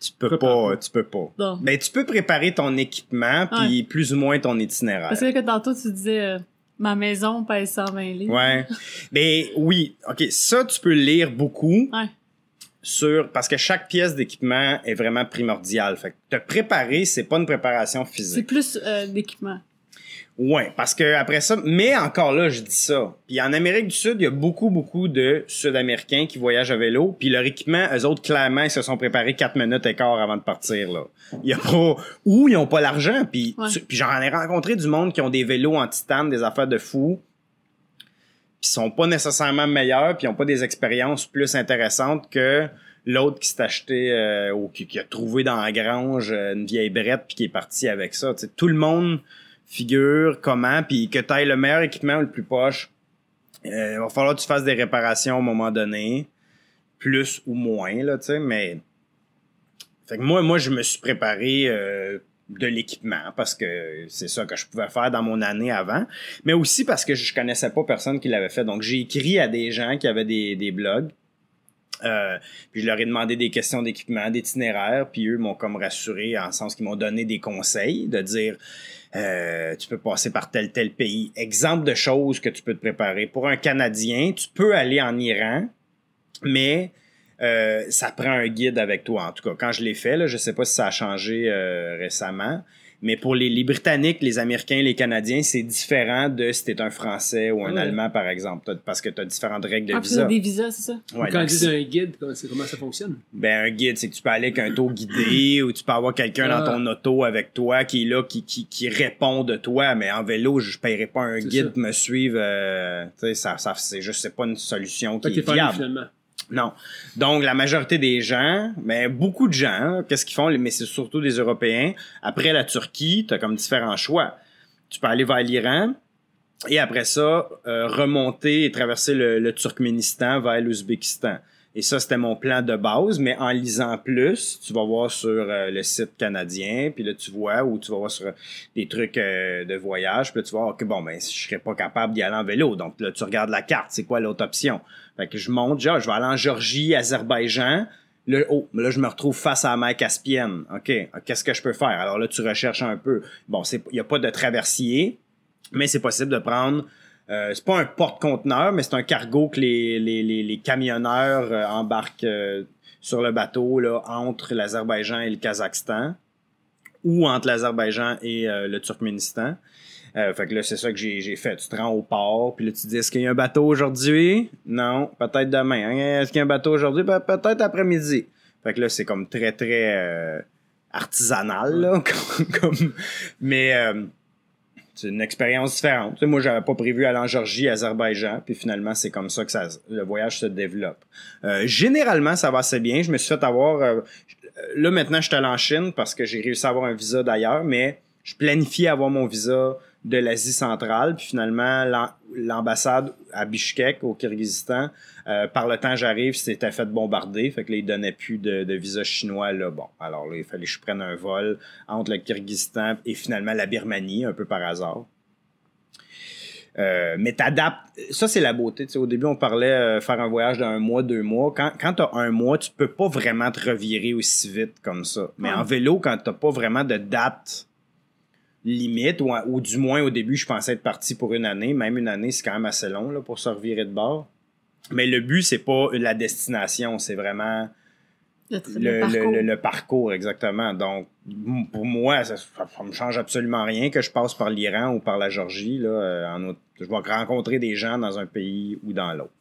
Tu peux pas, pas. tu peux pas. Non. Mais tu peux préparer ton équipement puis plus ou moins ton itinéraire. Parce que tantôt, tu disais, euh, ma maison pèse 120 livres. Ouais. Mais oui, OK, ça tu peux lire beaucoup Ouais. sur parce que chaque pièce d'équipement est vraiment primordiale. Fait que te préparer, c'est pas une préparation C'est physique. plus euh, d'équipement. Ouais, parce que après ça, mais encore là, je dis ça. Puis en Amérique du Sud, il y a beaucoup, beaucoup de Sud-Américains qui voyagent à vélo. Puis leur équipement, eux autres, clairement, ils se sont préparés quatre minutes et quart avant de partir, là. Il y a pas, ou ils ont pas l'argent. Puis, Ouais. tu- puis j'en ai rencontré du monde qui ont des vélos en titane, des affaires de fous. Puis sont pas nécessairement meilleurs, puis ils ont pas des expériences plus intéressantes que l'autre qui s'est acheté euh, ou qui, qui a trouvé dans la grange euh, une vieille brette puis qui est parti avec ça. Tout le monde figure comment, puis que tu aies le meilleur équipement ou le plus poche. Euh, il va falloir que tu fasses des réparations un moment donné, plus ou moins, là, tu sais, mais... Fait que moi, moi, je me suis préparé euh, de l'équipement parce que c'est ça que je pouvais faire dans mon année avant, mais aussi parce que je connaissais pas personne qui l'avait fait. Donc, j'ai écrit à des gens qui avaient des, des blogs, euh, puis je leur ai demandé des questions d'équipement, d'itinéraire, puis eux m'ont comme rassuré en sens qu'ils m'ont donné des conseils de dire euh, tu peux passer par tel tel pays. Exemple de choses que tu peux te préparer. Pour un Canadien, tu peux aller en Iran, mais euh, ça prend un guide avec toi. En tout cas, quand je l'ai fait, je sais pas si ça a changé euh, récemment. Mais pour les, les Britanniques, les Américains, les Canadiens, c'est différent de si t'es un Français ou un Ouais. Allemand, par exemple, T'as- parce que tu as différentes règles de Ah, visa. c'est des visas, c'est ça? Ouais, Quand disent un guide, comment, ça fonctionne? ben, un guide, c'est que tu peux aller avec un tour guidé ou tu peux avoir quelqu'un dans Ah. ton auto avec toi qui est là, qui, qui, qui répond de toi. Mais en vélo, je paierai pas un guide ça. pour me suivre. euh, tu sais, ça, ça, c'est juste, c'est pas une solution qui que est viable. finalement. Non. Donc, la majorité des gens, mais beaucoup de gens, qu'est-ce qu'ils font? Mais c'est surtout des Européens. Après la Turquie, tu as comme différents choix. Tu peux aller vers l'Iran et après ça, euh, remonter et traverser le, le Turkménistan vers l'Ouzbékistan. Et ça, c'était mon plan de base, mais en lisant plus, tu vas voir sur euh, le site canadien, puis là, tu vois, ou tu vas voir sur euh, des trucs euh, de voyage, puis là, tu voir, OK, bon, ben, je serais pas capable d'y aller en vélo. Donc là, tu regardes la carte, c'est quoi l'autre option? Fait que je monte, genre, je vais aller en Georgie, Azerbaïdjan. Là, oh, là, je me retrouve face à la mer Caspienne. OK, qu'est-ce que je peux faire? Alors là, tu recherches un peu. Bon, il n'y a pas de traversier, mais c'est possible de prendre euh, c'est pas un porte-conteneur, mais c'est un cargo que les, les, les, les camionneurs euh, embarquent euh, sur le bateau là, entre l'Azerbaïdjan et le Kazakhstan ou entre l'Azerbaïdjan et le Turkménistan. fait que là, c'est ça que j'ai fait. Tu te rends au port, puis là, tu dis, est-ce qu'il y a un bateau aujourd'hui? Non, peut-être demain. Hein? Est-ce qu'il y a un bateau aujourd'hui? peut-être après-midi. Fait que là, c'est comme très, très artisanal, là. comme, mais c'est une expérience différente. Tu sais, moi, j'avais pas prévu aller en Georgie, Azerbaïdjan, puis finalement, c'est comme ça que ça, le voyage se développe. Euh, généralement, ça va assez bien. Je me suis fait avoir... Euh, là, maintenant, je suis allé en Chine parce que j'ai réussi à avoir un visa d'ailleurs, mais je planifie avoir mon visa de l'Asie centrale. Puis finalement, l'ambassade à Bishkek, au Kyrgyzstan, euh, par le temps j'arrive, c'était fait bombarder. Fait que là, ils donnaient plus de, de, visa chinois. Là. Bon, alors là, il fallait que je prenne un vol entre le Kyrgyzstan et finalement la Birmanie, un peu par hasard. Euh, mais t'adaptes. Ça, c'est la beauté. au début, on parlait euh, faire un voyage d'un mois, deux mois. Quand, quand t'as un mois, tu peux pas vraiment te revirer aussi vite comme ça. Mais en vélo, quand t'as pas vraiment de date limite, ou, du moins au début, je pensais être parti pour une année. Même une année, c'est quand même assez long là, pour se revirer de bord. Mais le but, c'est pas la destination, c'est vraiment le, parcours. exactement. Donc, pour moi, ça, ça, me change absolument rien que je passe par l'Iran ou par la Georgie. Là, euh, en je vais rencontrer des gens dans un pays ou dans l'autre.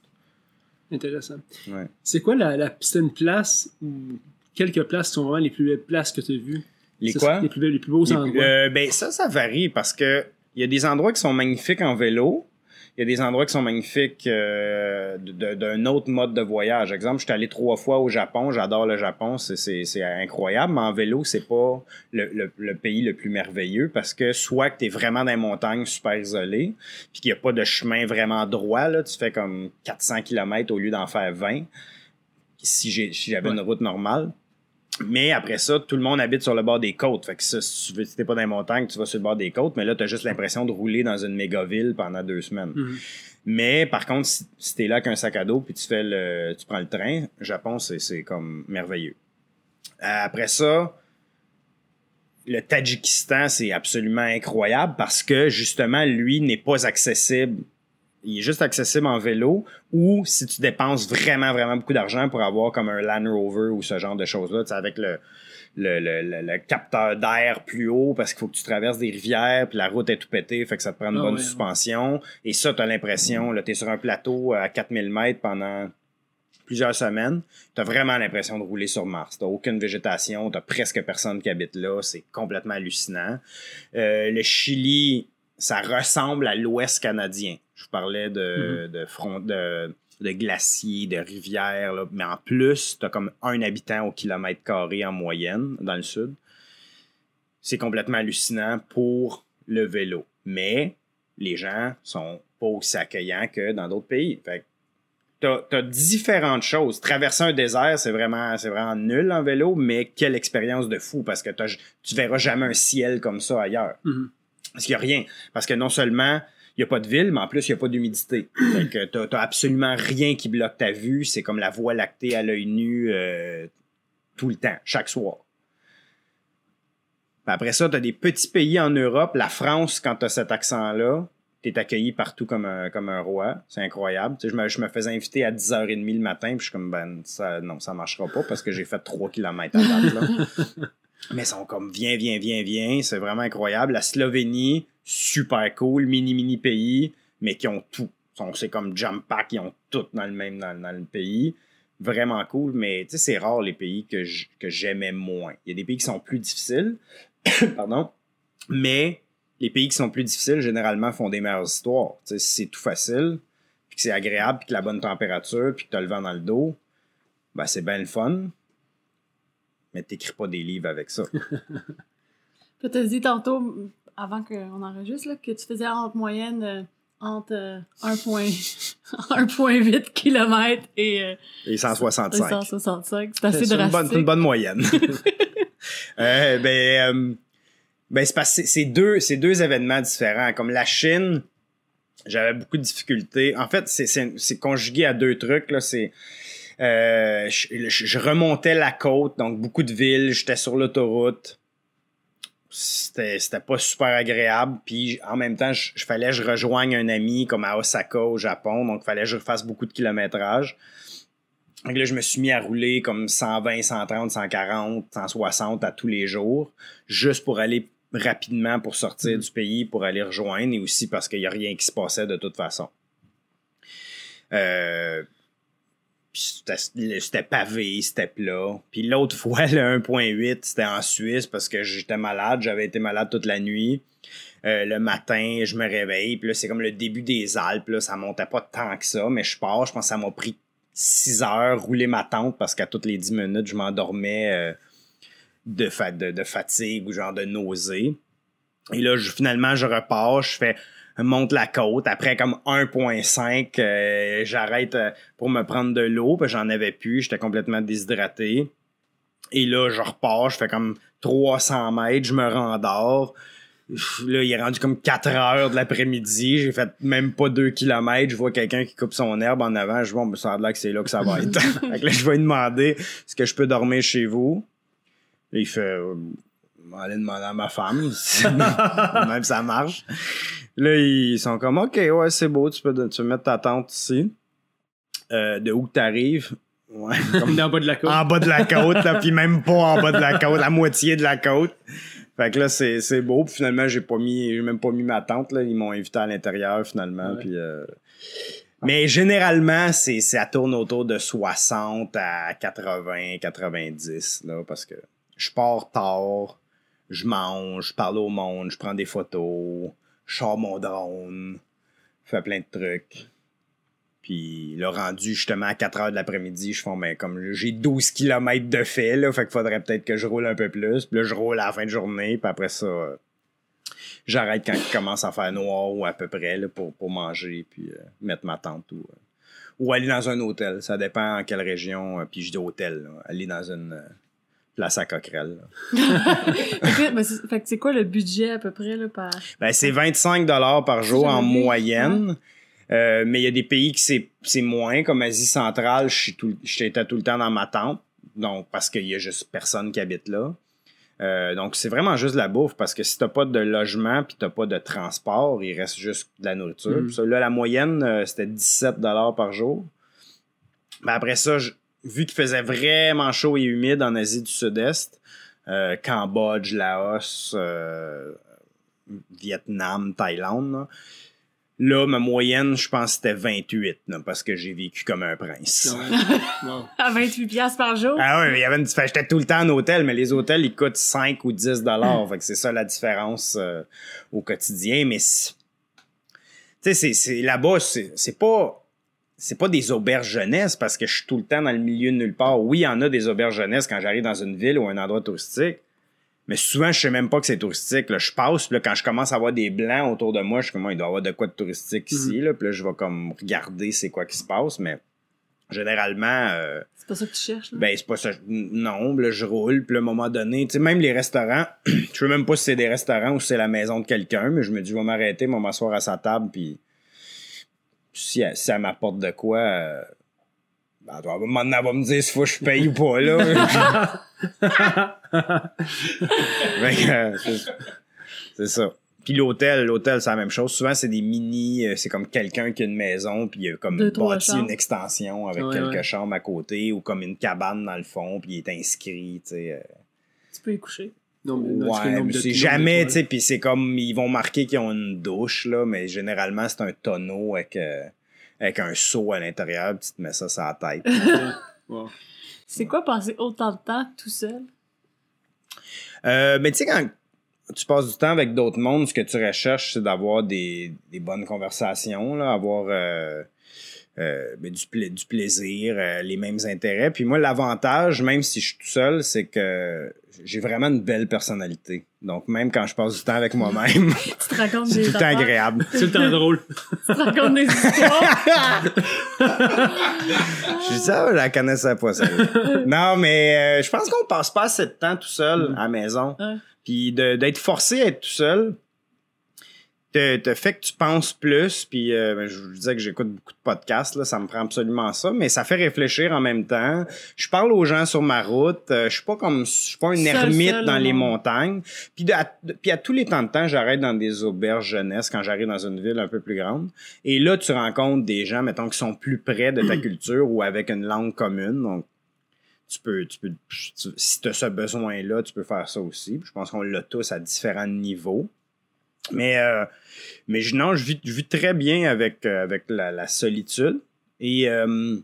Intéressant. C'est quoi la, une place ou quelques places qui sont vraiment les plus belles places que tu as vues? Les quoi? Les plus, les plus beaux endroits. Euh, ben, ça, ça varie parce que il y a des endroits qui sont magnifiques en vélo. Il y a des endroits qui sont magnifiques euh, d'un autre mode de voyage. Exemple, je suis allé trois fois au Japon. J'adore le Japon. C'est incroyable. Mais en vélo, c'est pas le, le, pays le plus merveilleux parce que soit que tu es vraiment dans les montagnes super isolé, puis qu'il n'y a pas de chemin vraiment droit. Là, tu fais comme 400 km au lieu d'en faire 20 si j'avais si une route normale. Mais après ça, tout le monde habite sur le bord des côtes. Fait que ça, si tu n'es pas dans les montagnes, tu vas sur le bord des côtes, mais là, tu as juste l'impression de rouler dans une méga ville pendant deux semaines. Mhm. Mais par contre, si, tu es là qu'un sac à dos puis tu fais le tu prends le train, Japon, c'est comme merveilleux. Après ça, le Tadjikistan, c'est absolument incroyable parce que justement, lui n'est pas accessible il est juste accessible en vélo ou si tu dépenses vraiment, vraiment beaucoup d'argent pour avoir comme un Land Rover ou ce genre de choses-là, avec le, le, le, le, capteur d'air plus haut parce qu'il faut que tu traverses des rivières puis la route est tout pétée, fait que ça te prend une ah bonne suspension. Et ça, tu as l'impression, là, tu es sur un plateau à 4000 mètres pendant plusieurs semaines, tu as vraiment l'impression de rouler sur Mars. Tu aucune végétation, tu presque personne qui habite là, c'est complètement hallucinant. Euh, le Chili, ça ressemble à l'Ouest canadien. Je vous parlais de, mm-hmm. de, front, de, de glaciers, de rivières, là. mais en plus, tu as comme un habitant au kilomètre carré en moyenne dans le sud. C'est complètement hallucinant pour le vélo. Mais les gens sont pas aussi accueillants que dans d'autres pays. Fait t'as as différentes choses. Traverser un désert, c'est vraiment, c'est vraiment nul en vélo, mais quelle expérience de fou parce que tu verras jamais un ciel comme ça ailleurs. Mm-hmm. Parce qu'il y a rien. Parce que non seulement il n'y a pas de ville, mais en plus, il n'y a pas d'humidité. fait que t'as, t'as absolument rien qui bloque ta vue. C'est comme la voie lactée à l'œil nu euh, tout le temps, chaque soir. après ça, tu as des petits pays en Europe. La France, quand tu as cet accent-là, tu es accueilli partout comme un, comme un roi. C'est incroyable. je, me, je me faisais inviter à 10h30 le matin, puis je suis comme, ben, ça, non, ça marchera pas parce que j'ai fait 3 km à date, là. mais ils sont comme, viens, viens, viens, viens. C'est vraiment incroyable. La Slovénie, super cool, mini mini pays, mais qui ont tout. C'est comme Jump Pack, ils ont tout dans le même dans, le pays. Vraiment cool, mais tu sais, c'est rare les pays que j'aimais moins. Il y a des pays qui sont plus difficiles, pardon, mais les pays qui sont plus difficiles, généralement, font des meilleures histoires. Tu sais, si c'est tout facile, puis que c'est agréable, puis que la bonne température, puis que t'as le vent dans le dos, ben c'est bien le fun, mais t'écris pas des livres avec ça. tu as dit tantôt, avant qu'on enregistre, là, que tu faisais entre moyenne euh, entre 1.1 1,8 km et, euh, Et 165. 165. C'est assez C'est une bonne, drastique. c'est une bonne moyenne. Euh, ben, euh, ben c'est deux, deux événements différents. Comme la Chine, j'avais beaucoup de difficultés. En fait, c'est- conjugué à deux trucs. Là, c'est euh, je remontais la côte, donc beaucoup de villes. J'étais sur l'autoroute. C'était pas super agréable. Puis en même temps, je, je fallait que je rejoigne un ami comme à Osaka au Japon, donc fallait que je fasse beaucoup de kilométrage. Donc là, je me suis mis à rouler comme 120, 130, 140, 160 à tous les jours, juste pour aller rapidement pour sortir du pays, pour aller rejoindre, et aussi parce qu'il n'y a rien qui se passait de toute façon. Euh, c'était pavé, c'était plat. Puis l'autre fois, le 1.8, c'était en Suisse parce que j'étais malade, j'avais été malade toute la nuit. Euh, le matin, je me réveille, puis là, c'est comme le début des Alpes, là, ça montait pas tant que ça, mais je pars, je pense que ça m'a pris 6 heures rouler ma tente parce qu'à toutes les 10 minutes, je m'endormais euh, de, de, fatigue ou genre de nausée. Et là, finalement, je repars, je fais monte la côte. Après, comme 1.5, euh, j'arrête euh, pour me prendre de l'eau, que j'en avais plus, j'étais complètement déshydraté. Et là, je repars, je fais comme 300 mètres, je me rendors. Là, il est rendu comme 4 heures de l'après-midi. J'ai fait même pas 2 kilomètres. Je vois quelqu'un qui coupe son herbe en avant. Je vois, bon, ben, ça a l'air que c'est là que ça va être. fait que là, je vais lui demander, est-ce que je peux dormir chez vous? Il fait, euh, vais aller demander à ma femme. même ça marche. Là, ils sont comme, OK, ouais, c'est beau, tu peux, tu peux mettre ta tente ici. Euh, de où que t'arrives? Ouais, comme le bas de la côte. en bas de la côte, là, puis même pas en bas de la côte, la moitié de la côte. Fait que là, c'est, c'est beau. Puis finalement, j'ai pas mis, j'ai même pas mis ma tente, là. Ils m'ont invité à l'intérieur, finalement. Ouais. Puis, euh, Mais généralement, c'est, ça tourne autour de 60 à 80, 90, là, parce que je pars tard, je mange, je parle au monde, je prends des photos, je sors mon drone, je fais plein de trucs. Puis le rendu justement à 4 heures de l'après-midi, je fais mais comme j'ai 12 km de fait là, fait qu'il faudrait peut-être que je roule un peu plus. Puis là je roule à la fin de journée, puis après ça j'arrête quand il commence à faire noir ou à peu près là, pour, manger puis euh, mettre ma tente ou euh, ou aller dans un hôtel, ça dépend en quelle région, euh, puis je dis hôtel, aller dans une place à ben, c'est- fait que c'est quoi le budget à peu près là, par... Ben, c'est 25 dollars par jour en vu, moyenne. Euh, mais il y a des pays qui c'est, moins, comme Asie centrale, je suis tout, j'étais tout le temps dans ma tente. Donc, parce qu'il y a juste personne qui habite là. Euh, donc, c'est vraiment juste la bouffe parce que si t'as pas de logement puis t'as pas de transport, il reste juste de la nourriture. Mm. Ça, là, la moyenne, euh, c'était 17 dollars par jour. Ben, après ça, je- vu qu'il faisait vraiment chaud et humide en Asie du Sud-Est, euh, Cambodge, Laos, euh, Vietnam, Thaïlande, là, Là, ma moyenne, je pense que c'était 28, là, parce que j'ai vécu comme un prince. À 28 piastres par jour? Ah ouais, mais il y avait une j'étais tout le temps en hôtel, mais les hôtels, ils coûtent 5 ou 10 dollars. Fait que c'est ça la différence euh, au quotidien. Mais, c'est- tu sais, c'est, c'est, là-bas, c'est, c'est pas, c'est pas des auberges jeunesse parce que je suis tout le temps dans le milieu de nulle part. Oui, il y en a des auberges jeunesse quand j'arrive dans une ville ou un endroit touristique. Mais souvent, je sais même pas que c'est touristique. Là. Je passe, puis là, quand je commence à voir des blancs autour de moi, je suis comme, il doit y avoir de quoi de touristique ici. Là. Puis là, je vais comme regarder c'est quoi qui se passe. Mais généralement, euh, C'est pas ça que tu cherches, là? ben, c'est pas ça. Non, là, je roule, puis à un moment donné, tu sais, même les restaurants, je sais même pas si c'est des restaurants ou si c'est la maison de quelqu'un, mais je me dis, je vais m'arrêter, je vais m'asseoir à sa table, puis si, elle- si elle m'apporte de quoi, euh, ben, donné, elle va me dire s'il faut que je paye ou pas, là. Euh, c'est- ça. Puis l'hôtel, l'hôtel, c'est la même chose. Souvent, c'est des mini, euh, c'est comme quelqu'un qui a une maison, puis il a comme Deux, trois bâti chambres. une extension avec Ouais, quelques ouais. chambres à côté, ou comme une cabane dans le fond, puis il est inscrit, tu sais. euh, Tu peux y coucher. Ouais, mais c'est jamais, tu sais, puis c'est comme, ils vont marquer qu'ils ont une douche, là, mais généralement, c'est un tonneau avec, euh, avec un seau à l'intérieur, puis tu te mets ça sur la tête. Wow. C'est quoi passer autant de temps tout seul? Euh, mais tu sais, quand tu passes du temps avec d'autres mondes, ce que tu recherches, c'est d'avoir des, des bonnes conversations, là, avoir, euh, euh, ben, du, pla- du plaisir, euh, les mêmes intérêts. Puis moi, l'avantage, même si je suis tout seul, c'est que j'ai vraiment une belle personnalité. Donc même quand je passe du temps avec moi-même, Tu te racontes c'est tout le temps agréable. C'est le temps drôle. Tu te racontes des histoires. Je dis ça, je la connaissais pas celle Non, mais euh, je pense qu'on passe pas assez de temps tout seul à la maison. Puis de- d'être forcé à être tout seul, te, te fait que tu penses plus. Puis euh, ben, je vous disais que j'écoute beaucoup de podcasts, là, ça me prend absolument ça, mais ça fait réfléchir en même temps. Je parle aux gens sur ma route. euh, je suis pas comme, je suis pas un Seul, ermite seul, dans les montagnes. Puis de- à, puis à tous les temps de temps, j'arrête dans des auberges jeunesse quand j'arrive dans une ville un peu plus grande. Et là, tu rencontres des gens, mettons, qui sont plus près de ta culture ou avec une langue commune. Donc, tu peux, tu peux, tu- si tu as ce besoin-là, tu peux faire ça aussi. Puis Je pense qu'on l'a tous à différents niveaux. Mais, euh, mais je, non, je vis, je vis très bien avec, euh, avec la, la solitude. Et euh,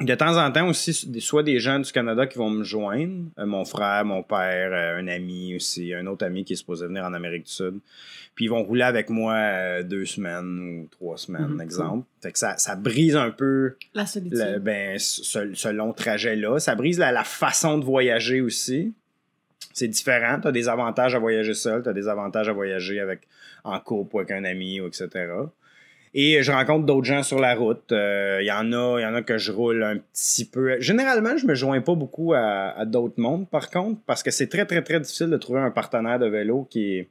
de temps en temps aussi, soit des gens du Canada qui vont me joindre, mon frère, mon père, un ami aussi, un autre ami qui est supposé venir en Amérique du Sud. Puis ils vont rouler avec moi deux semaines ou trois semaines, Mhm, exemple. Fait que ça, ça brise un peu La solitude. le- ben, ce, ce long trajet-là. Ça brise la, la façon de voyager aussi. C'est différent. Tu as des avantages à voyager seul, tu as des avantages à voyager avec en couple ou avec un ami, ou etc. Et je rencontre d'autres gens sur la route. Euh, Il y en a, y en a que je roule un petit peu. Généralement, je me joins pas beaucoup à, d'autres mondes, par contre, parce que c'est très, très, très difficile de trouver un partenaire de vélo qui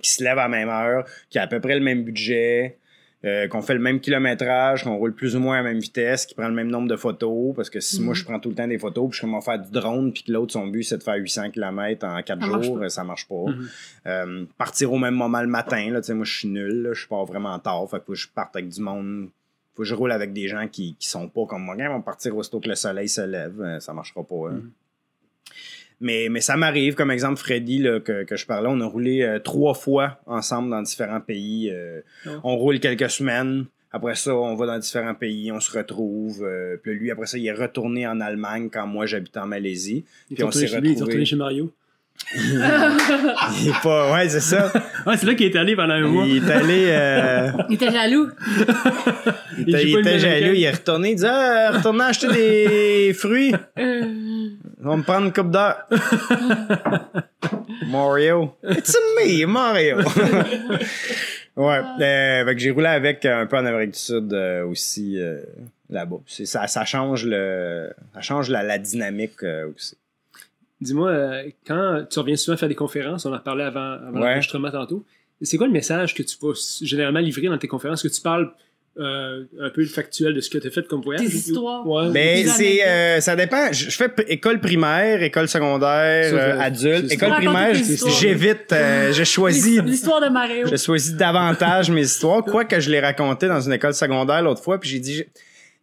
qui se lève à la même heure, qui a à peu près le même budget, euh, qu'on fait le même kilométrage, qu'on roule plus ou moins à la même vitesse, qui prend le même nombre de photos, parce que si Mhm. moi je prends tout le temps des photos, puis je commence à faire du drone, puis que l'autre son but c'est de faire 800 km en 4 Ça marche jours, pas. euh, ça marche pas. Mhm. Euh, partir au même moment le matin, là, moi je suis nul, là, je pars vraiment tard, fait que faut que je parte avec du monde, faut que je roule avec des gens qui, qui sont pas comme moi, ils vont partir aussitôt que le soleil se lève, ça marchera pas. hein. Mhm. Mais, mais ça m'arrive, comme exemple Freddy là, que, que je parlais, on a roulé euh, trois fois ensemble dans différents pays. euh. On roule quelques semaines. Après ça, on va dans différents pays, on se retrouve. euh, puis lui, après ça, il est retourné en Allemagne quand moi j'habitais en Malaisie. Il Puis on s'est lui, il est retourné chez Mario. Il est pas. Ouais, c'est ça. Ah, c'est là qu'il est allé pendant un mois. Il est allé. euh, Il était jaloux. il Il était, il jaloux. Il est retourné. Il dit Ah, retourner acheter des fruits. On va me prendre une coupe d'heure. Mario. It's me, Mario. ouais. Euh, fait que j'ai roulé avec un peu en Amérique du Sud euh, aussi euh, là-bas. C'est- Ça, ça change le. Ça change la, la dynamique euh, aussi. Dis-moi, euh, quand tu reviens souvent faire des conférences, on en parlait avant, avant Ouais. l'enregistrement tantôt, c'est quoi le message que tu vas généralement livrer dans tes conférences? Que tu parles euh, un peu factuel de ce que tu as fait comme voyage? Des histoires. Ouais. Ben, Des c'est, euh, ça dépend. Je, je fais école primaire, école secondaire, Ça, euh, adulte. c'est- École primaire, j'évite, euh, je choisis L'histoire de Mario. Je choisis davantage mes histoires. Quoi que je l'ai raconté dans une école secondaire l'autre fois, puis j'ai dit,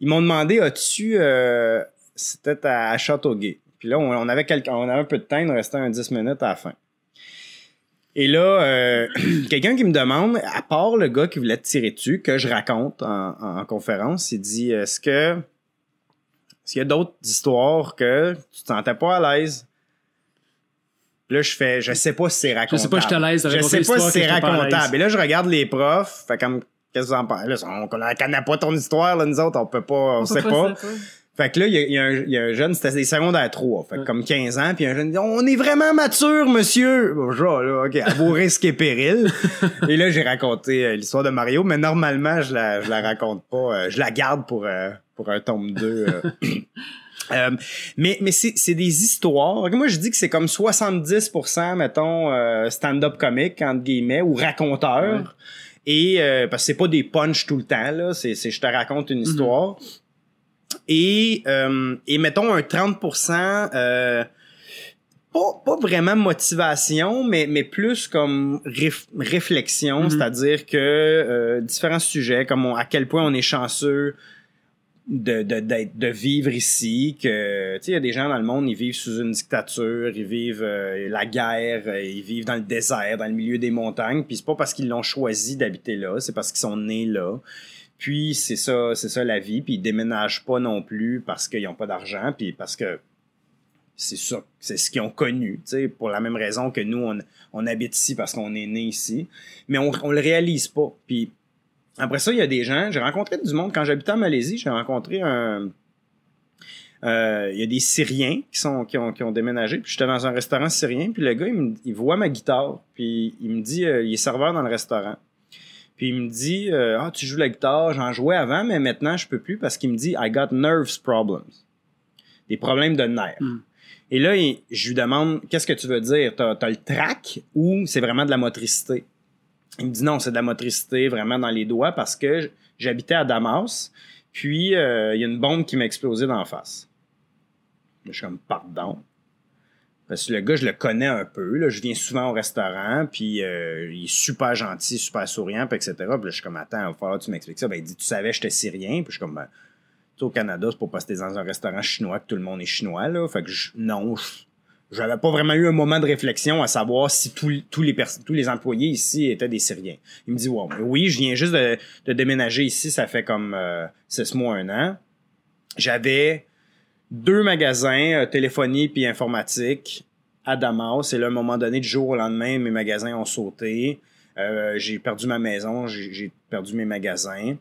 ils m'ont demandé, as-tu, euh, c'était à, à Châteauguay. Puis là, on, avait quelqu'un, on avait un peu de temps, il nous restait un 10 minutes à la fin. Et là, euh, quelqu'un qui me demande, à part le gars qui voulait te tirer dessus, que je raconte en, en- en conférence, il dit, est-ce que, est-ce qu'il y a d'autres histoires que tu te sentais pas à l'aise? Puis Là, je fais, je sais pas si c'est racontable. Je sais pas, je suis à l'aise de Je sais pas si c'est racontable. Et là, je regarde les profs, fait comme, qu'est-ce que vous en pensez? Là, on, on connaît pas ton histoire, là, nous autres, on peut pas, on, sait pas. Fait que là, il y y a un, il y a un jeune, c'était des secondaires 3, fait que Ouais. comme 15 ans, puis un jeune dit, on est vraiment mature, monsieur! Bon, genre, là, OK, à vos risques et périls. et là, j'ai raconté euh, l'histoire de Mario, mais normalement, je la, je la raconte pas, euh, je la garde pour, euh, pour un tome 2. euh. Euh, mais mais c'est c'est des histoires. Moi, je dis que c'est comme 70%, mettons, euh, stand-up comique, entre guillemets, ou raconteur. Et euh, parce que c'est pas des punchs tout le temps, là. C'est c'est je te raconte une histoire. Et, euh, et mettons un 30%, euh, pas, pas vraiment motivation, mais, mais plus comme réf- réflexion, Mhm. c'est-à-dire que euh, différents sujets, comme on- à quel point on est chanceux de, de, de vivre ici, que tu sais, il y a des gens dans le monde, ils vivent sous une dictature, ils vivent euh, la guerre, ils vivent dans le désert, dans le milieu des montagnes, puis c'est pas parce qu'ils l'ont choisi d'habiter là, c'est parce qu'ils sont nés là. Puis c'est ça, c'est ça la vie, puis ils déménagent pas non plus parce qu'ils ont pas d'argent, puis parce que c'est ça, c'est ce qu'ils ont connu, pour la même raison que nous on, on habite ici parce qu'on est né ici, mais on on le réalise pas. Puis Après ça, il y a des gens, j'ai rencontré du monde, quand j'habitais en Malaisie, j'ai rencontré un... euh, il y a des Syriens qui sont qui ont, qui ont déménagé, puis j'étais dans un restaurant syrien, puis le gars, il, me- il voit ma guitare, puis il me dit, euh, il est serveur dans le restaurant. Puis il me dit, euh, ah, tu joues la guitare, j'en jouais avant, mais maintenant, je peux plus parce qu'il me dit, I got nerves problems. Des problèmes de nerfs. Mm. Et là, il- je lui demande, qu'est-ce que tu veux dire? T'as, t'as le trac ou c'est vraiment de la motricité? Il me dit non, c'est de la motricité vraiment dans les doigts parce que j'habitais à Damas, puis euh, il y a une bombe qui m'a explosé dans la face. Je suis comme, pardon. Parce que le gars, je le connais un peu. Là. Je viens souvent au restaurant, puis euh, il est super gentil, super souriant, puis etc. Puis là, je suis comme, attends, il va falloir que tu m'expliques ça. Ben, il dit, tu savais, j'étais syrien. Puis je suis comme, ben, tu au Canada, c'est pour pas que t'es dans un restaurant chinois que tout le monde est chinois. Là. Fait que je- non, j'avais pas vraiment eu un moment de réflexion à savoir si tous tous les tous les employés ici étaient des Syriens. Il me dit, wow, mais oui, je viens juste de, de déménager ici, ça fait comme euh, six mois, un an. J'avais deux magasins, euh, téléphonie puis informatique, à Damas. Et là, à un moment donné, du jour au lendemain, mes magasins ont sauté. Euh, j'ai perdu ma maison, j'ai perdu mes magasins.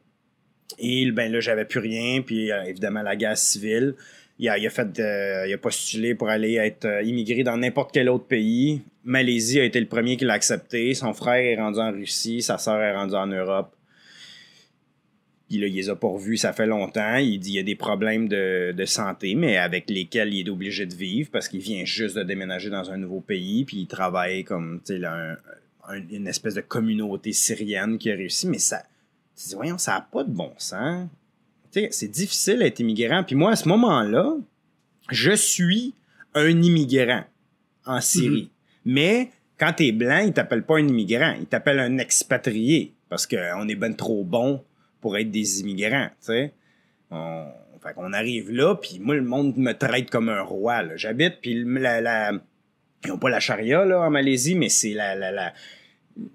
Et ben là, j'avais plus rien. Puis euh, évidemment, la guerre civile. Il a, fait, il a postulé pour aller être immigré dans n'importe quel autre pays. Malaisie a été le premier qui l'a accepté. Son frère est rendu en Russie, sa sœur est rendue en Europe. Puis là, il les a pas revus, ça fait longtemps. Il dit qu'il y a des problèmes de, de santé, mais avec lesquels il est obligé de vivre parce qu'il vient juste de déménager dans un nouveau pays, puis il travaille comme tu sais, là, un- un- une espèce de communauté syrienne qui a réussi. Mais ça, tu dis, voyons, ça n'a pas de bon sens. Tu c'est difficile d'être immigrant. Puis moi, à ce moment-là, je suis un immigrant en Syrie. Mais quand t'es blanc, ils t'appellent pas un immigrant, ils t'appellent un expatrié parce qu'on est ben trop bon pour être des immigrants. On, fait qu'on arrive là, puis moi, le monde me traite comme un roi. J'habite, puis ils n'ont pas la charia là, en Malaisie, mais c'est la, la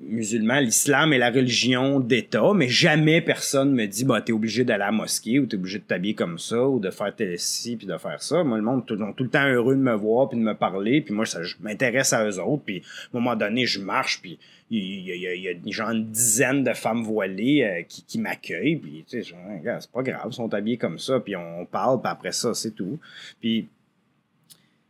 musulman, l'islam est la religion d'État, mais jamais personne me dit bah t'es obligé d'aller à la mosquée ou t'es obligé de t'habiller comme ça ou de faire tel ci puis de faire ça. Moi le monde tout, tout le temps heureux de me voir puis de me parler puis moi ça, je m'intéresse à eux autres puis à un moment donné je marche puis il y, y il y a genre une dizaine de femmes voilées euh, qui, qui m'accueillent puis tu sais c'est pas grave ils sont habillés comme ça puis on parle puis après ça c'est tout puis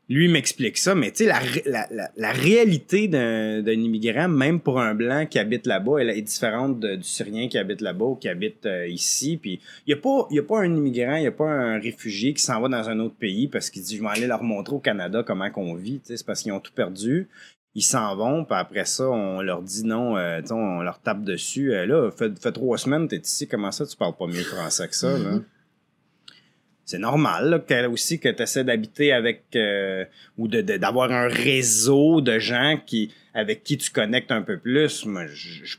lui m'explique ça, mais tu sais, la, la, la, réalité d'un immigrant, même pour un blanc qui habite là-bas, elle est différente du Syrien qui habite là-bas ou qui habite euh, ici. Puis il y a pas, a pas un immigrant, il y a pas un réfugié qui s'en va dans un autre pays parce qu'il dit je vais aller leur montrer au Canada comment qu'on vit. C'est parce qu'ils ont tout perdu. Ils s'en vont, puis après ça, on leur dit non, euh, on leur tape dessus. Euh, là, fait, fait trois semaines, t'es ici, comment ça, tu parles pas mieux français que ça, là? C'est normal que, aussi que tu essaies d'habiter avec euh, ou de de- d'avoir un réseau de gens qui avec qui tu connectes un peu plus. Moi,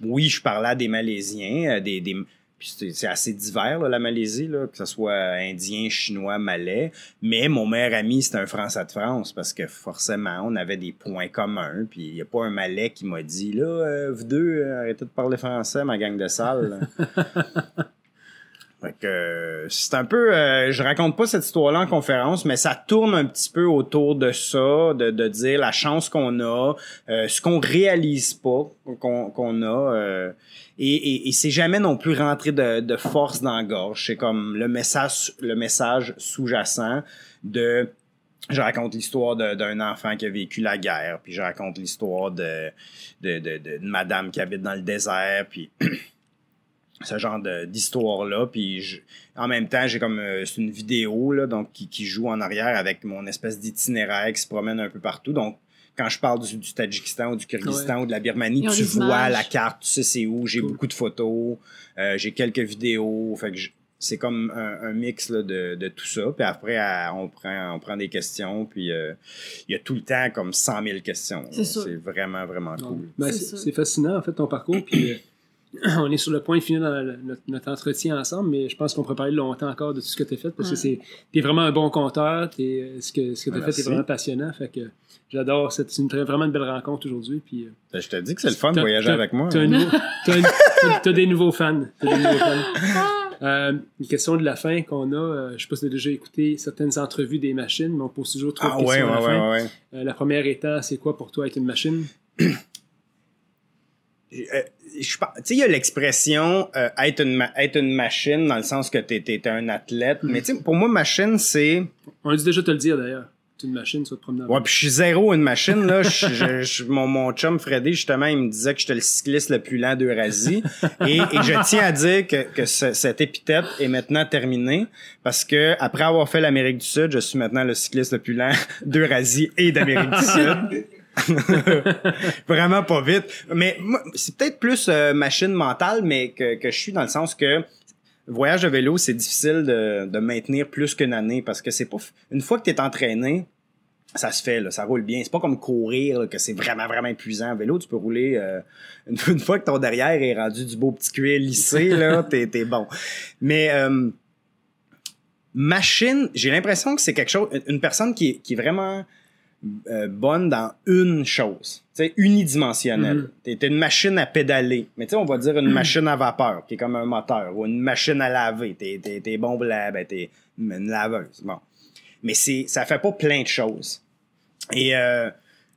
oui, je parlais à des Malaisiens, euh, des, des c'est c'est assez divers la Malaisie là, que ce soit indien, chinois, malais. Mais mon meilleur ami c'était un Français de France parce que forcément on avait des points communs. Puis il y a pas un Malais qui m'a dit là, euh, vous deux arrêtez de parler français, ma gang de salles. Fait que c'est un peu, euh, je raconte pas cette histoire-là en conférence, mais ça tourne un petit peu autour de ça, de, de dire la chance qu'on a, euh, ce qu'on réalise pas qu'on qu'on a, euh, et, et, c'est jamais non plus rentré de, de force dans la gorge. C'est comme le message, le message sous-jacent de je raconte l'histoire d'un enfant qui a vécu la guerre, puis je raconte l'histoire de, de, de, de, de madame qui habite dans le désert, puis ce genre de- d'histoire-là. Puis je- en même temps, j'ai comme euh, c'est une vidéo là, donc qui, qui joue en arrière avec mon espèce d'itinéraire qui se promène un peu partout. Donc quand je parle du, du Tadjikistan ou du Kyrgyzstan ou de la Birmanie, tu vois images. la carte, tu sais c'est où. J'ai Cool. beaucoup de photos, euh, j'ai quelques vidéos. Fait que je- c'est comme un, un mix là, de, de tout ça. Puis après, à- on prend, on prend des questions. Puis euh, il y a tout le temps comme 100 000 questions. C'est vraiment, vraiment cool. Ben, C'est fascinant, en fait, ton parcours. Puis, euh, on est sur le point de finir dans notre, notre entretien ensemble, mais je pense qu'on pourrait parler longtemps encore de tout ce que tu as fait parce que c'est t'es vraiment un bon conteur. T'es, euh, ce que, ce que tu as fait est vraiment passionnant. Fait que j'adore. C'est une très- vraiment une belle rencontre aujourd'hui. Puis, euh, Ben, Je te dis que c'est le fun de voyager avec moi. T'as, un hein. des nouveaux fans. T'as des nouveaux fans. Euh, une question de la fin qu'on a, euh, je sais pas si tu as déjà écouté certaines entrevues des machines, mais on pose toujours trois Ah questions ouais, à la ouais, fin. ouais, ouais. Euh, la première étant, c'est quoi pour toi être une machine? euh, tu sais, il y a l'expression euh, être, une être une machine dans le sens que t'es es, un athlète. Mais tu sais, pour moi, machine, c'est. On a dit déjà te le dire d'ailleurs. C'est une machine, tu vas te promener. Ouais, puis je suis zéro une machine, là. Je- je- je- mon, mon chum Freddy, justement, il me disait que j'étais le cycliste le plus lent d'Eurasie. et, et je tiens à dire que, que ce- cette épithète est maintenant terminée parce que après avoir fait l'Amérique du Sud, je suis maintenant le cycliste le plus lent d'Eurasie et d'Amérique du Sud. Vraiment pas vite. Mais c'est peut-être plus euh, machine mentale, mais que, que je suis dans le sens que voyage de vélo, c'est difficile de, de maintenir plus qu'une année parce que c'est pas une fois que tu es entraîné, ça se fait là, ça roule bien. C'est pas comme courir là, que c'est vraiment vraiment épuisant. En vélo, tu peux rouler euh, une, une fois que ton derrière est rendu du beau petit cuir lissé là, t'es t'es bon. Mais euh, machine, j'ai l'impression que c'est quelque chose une personne qui qui est vraiment euh, bonne dans une chose, tu unidimensionnelle. Mhm. T'es t'es une machine à pédaler, mais tu sais, on va dire une machine à vapeur, qui est comme un moteur, ou une machine à laver. T'es bon pour la, ben t'es une laveuse, bon. Mais c'est, ça fait pas plein de choses. Et euh,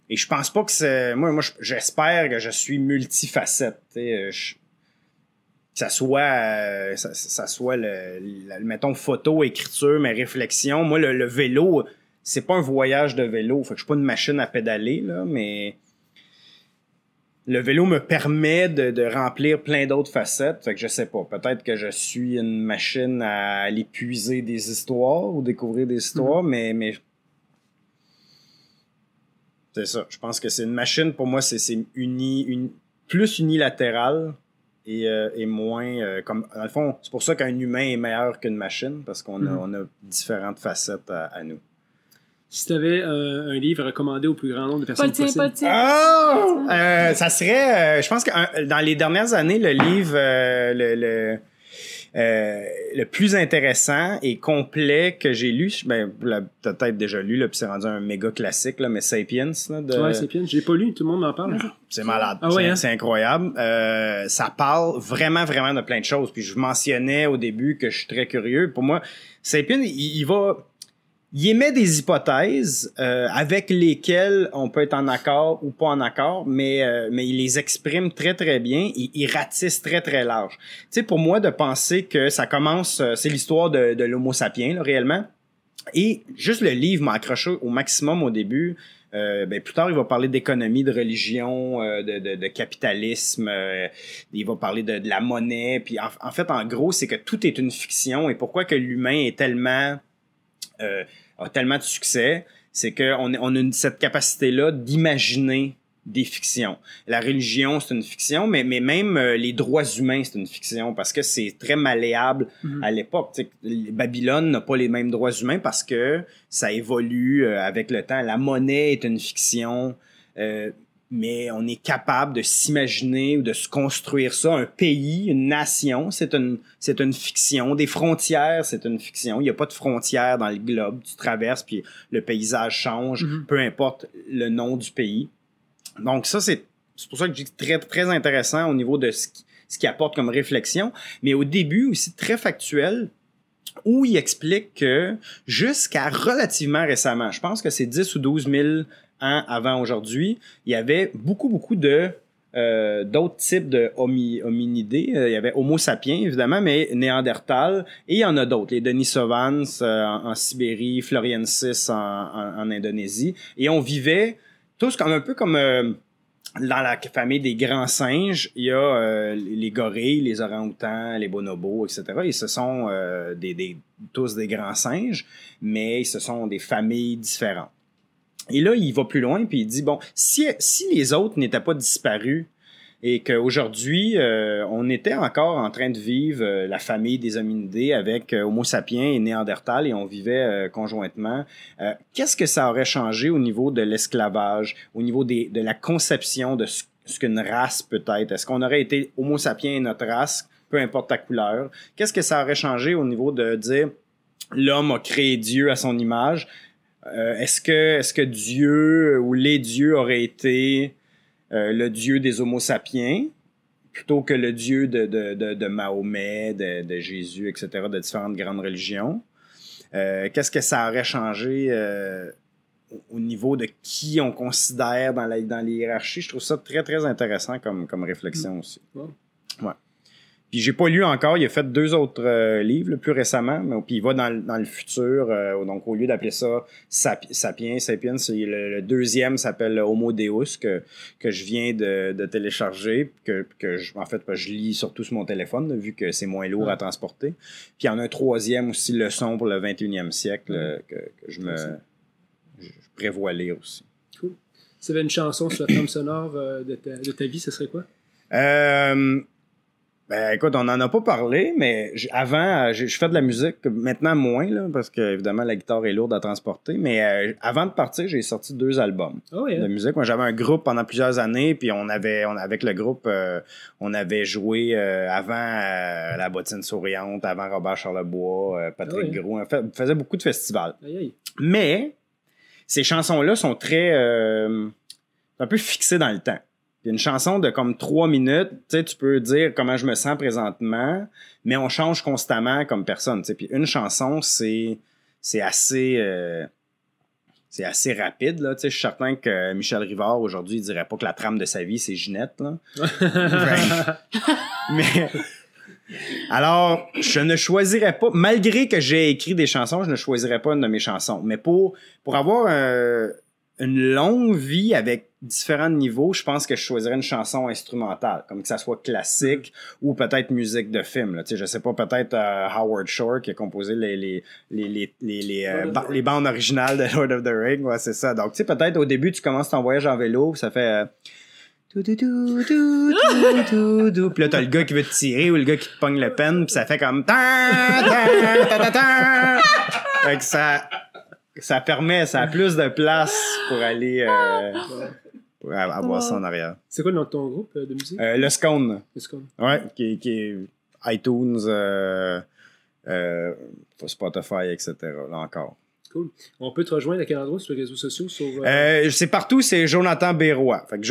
et je pense pas que c'est, moi, moi, je- j'espère que je suis multifacette. Euh, je- que ça soit, euh, ça, ça soit le, le- mettons photo, écriture, mes réflexions. Moi, le, le vélo, c'est pas un voyage de vélo. Fait que je suis pas une machine à pédaler, là, mais le vélo me permet de, de remplir plein d'autres facettes. Fait que je sais pas. Peut-être que je suis une machine à aller puiser des histoires ou découvrir des histoires, mais, mais c'est ça. Je pense que c'est une machine, pour moi, c'est uni, une, plus unilatéral et, euh, et moins euh, comme. Dans le fond, c'est pour ça qu'un humain est meilleur qu'une machine, parce qu'on a, Mhm. on a différentes facettes à, à nous. Si tu avais un livre à recommander au plus grand nombre de Pas personnes le tien, possible. pas le tien. Oh! Euh, ça serait, euh, je pense que un- dans les dernières années, le livre euh, le, le, euh, le plus intéressant et complet que j'ai lu, ben, vous l'avez peut-être déjà lu, là, puis c'est rendu un méga classique, là, mais Sapiens, là, de, Ouais. Je l'ai pas lu, tout le monde m'en parle. c'est malade. Ah ouais, c'est, hein? c'est incroyable. Euh, ça parle vraiment, vraiment de plein de choses. Puis je mentionnais au début que je suis très curieux. Pour moi, Sapien, il, il va... Il émet des hypothèses euh, avec lesquelles on peut être en accord ou pas en accord, mais, euh, mais il les exprime très, très bien. Il, il ratisse très, très large. Tu sais, pour moi, de penser que ça commence... euh, c'est l'histoire de, de l'homo sapiens, là, réellement. Et juste le livre m'a accroché au maximum au début. Euh, ben, plus tard, il va parler d'économie, de religion, euh, de, de, de capitalisme. euh, il va parler de, de la monnaie. Puis en, en fait, en gros, c'est que tout est une fiction. Et pourquoi que l'humain est tellement euh, a tellement de succès, c'est qu'on on a une- cette capacité-là d'imaginer des fictions. La religion, c'est une fiction, mais, mais même euh, les droits humains, c'est une fiction parce que c'est très malléable Mhm. à l'époque. Babylone n'a pas les mêmes droits humains parce que ça évolue euh, avec le temps. La monnaie est une fiction, euh, mais on est capable de s'imaginer ou de se construire ça. Un pays, une nation, c'est une, c'est une fiction. Des frontières, c'est une fiction. Il n'y a pas de frontières dans le globe. Tu traverses, puis le paysage change, Mhm. peu importe le nom du pays. Donc ça, c'est c'est pour ça que je dis que très, très intéressant au niveau de ce qui, ce qu'il apporte comme réflexion, mais au début aussi très factuel, où il explique que jusqu'à relativement récemment, je pense que c'est 10 ou 12 000 avant aujourd'hui, il y avait beaucoup, beaucoup de euh, d'autres types de homi- hominidés. Euh, il y avait Homo sapiens, évidemment, mais Néandertal, et il y en a d'autres. Les Denisovans euh, en, Sibérie, Floriensis en, en, Indonésie. Et on vivait tous comme un peu comme... dans la famille des grands singes, il y a les gorilles, les orang-outans, les bonobos, etc. Et ce sont tous des grands singes, mais ce sont des familles différentes. Et là, il va plus loin, puis il dit, bon, si, si les autres n'étaient pas disparus et qu'aujourd'hui, euh, on était encore en train de vivre euh, la famille des hominidés avec euh, Homo sapiens et Néandertal et on vivait euh, conjointement, euh, qu'est-ce que ça aurait changé au niveau de l'esclavage, au niveau des, de la conception de ce, ce qu'une race peut être? Est-ce qu'on aurait été Homo sapiens et notre race, peu importe ta couleur? Qu'est-ce que ça aurait changé au niveau de dire l'homme a créé Dieu à son image? Euh, est-ce que est-ce que Dieu ou les dieux auraient été euh, le Dieu des Homo sapiens plutôt que le Dieu de, de, de, de Mahomet, de, de Jésus, etc., de différentes grandes religions? Euh, Qu'est-ce que ça aurait changé euh, au niveau de qui on considère dans, la, dans les hiérarchies. Je trouve ça très, très intéressant comme, comme réflexion aussi. Wow. Ouais. Puis j'ai pas lu encore, il a fait deux autres euh, livres là, plus récemment, mais puis il va dans, le- dans le futur, euh, donc au lieu d'appeler ça Sapi- Sapiens, Sapiens, c'est le, le deuxième s'appelle Homo Deus que, que je viens de, de télécharger, que, que je, en fait je lis surtout sur mon téléphone, là, vu que c'est moins lourd à transporter. Puis il y en a un troisième aussi, Leçon pour le 21e siècle, euh, que, que je me je prévois lire aussi. Si tu avais une chanson sur la trame sonore de, ta, de ta vie, ce serait quoi? Euh, ben, écoute, on n'en a pas parlé, mais avant, euh, je fais de la musique, maintenant moins, là, parce que évidemment la guitare est lourde à transporter, mais euh, avant de partir, j'ai sorti deux albums oui, de musique. Moi, j'avais un groupe pendant plusieurs années, puis on avait, on, avec le groupe, euh, on avait joué euh, avant La Bottine Souriante, avant Robert Charlebois, Patrick oui. Gros. On fait- on faisait beaucoup de festivals. Mais ces chansons-là sont très euh, un peu fixées dans le temps. Une chanson de comme trois minutes, tu sais, tu peux dire comment je me sens présentement, mais on change constamment comme personne. tu sais. Puis une chanson, c'est c'est assez euh, c'est assez rapide là. Tu sais, je suis certain que Michel Rivard aujourd'hui il dirait pas que la trame de sa vie c'est Ginette là. Mais alors, je ne choisirais pas, malgré que j'ai écrit des chansons, je ne choisirais pas une de mes chansons. Mais pour, pour avoir euh, une longue vie avec différents niveaux, je pense que je choisirais une chanson instrumentale, comme que ça soit classique ou peut-être musique de film. Là. Tu sais, je sais pas, peut-être euh, Howard Shore qui a composé les, les, les, les, les, les, euh, ba- les bandes originales de Lord of the Ring. Ouais, c'est ça. Donc, tu sais, peut-être au début, tu commences ton voyage en vélo, ça fait... euh. Puis là, t'as le gars qui veut te tirer ou le gars qui te pogne le pen, puis ça fait comme... Fait que ça, ça permet, ça a plus de place pour aller... euh, pour avoir ça en arrière. C'est quoi le nom de ton groupe euh, de musique? Euh, le Scone, Est-ce qu'on- ouais, qui, qui est iTunes, euh, Spotify, etc. Là encore. Cool. On peut te rejoindre à quel endroit sur les réseaux sociaux? Sur, c'est partout, c'est Jonathan Bérois. Fait que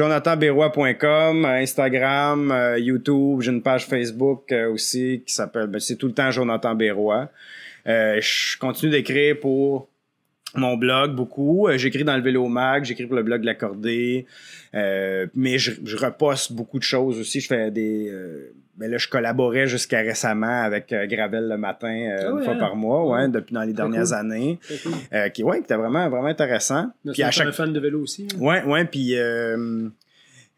Instagram, YouTube, j'ai une page Facebook aussi qui s'appelle, ben, c'est tout le temps Jonathan Bérois. Euh, je continue d'écrire pour mon blog beaucoup. Euh, j'écris dans le Vélo Mag, j'écris pour le blog de l'accordé. Euh, mais je, je reposte beaucoup de choses aussi. Je fais des. euh, ben là, je collaborais jusqu'à récemment avec euh, Gravel le matin euh, Ah une ouais, fois hein? par mois, ouais, Ouais. depuis dans les dernières cool. années. cool. Euh, qui ouais, qui était vraiment vraiment intéressant. Puis à un chaque fan de vélo aussi. hein? Ouais, ouais, puis euh,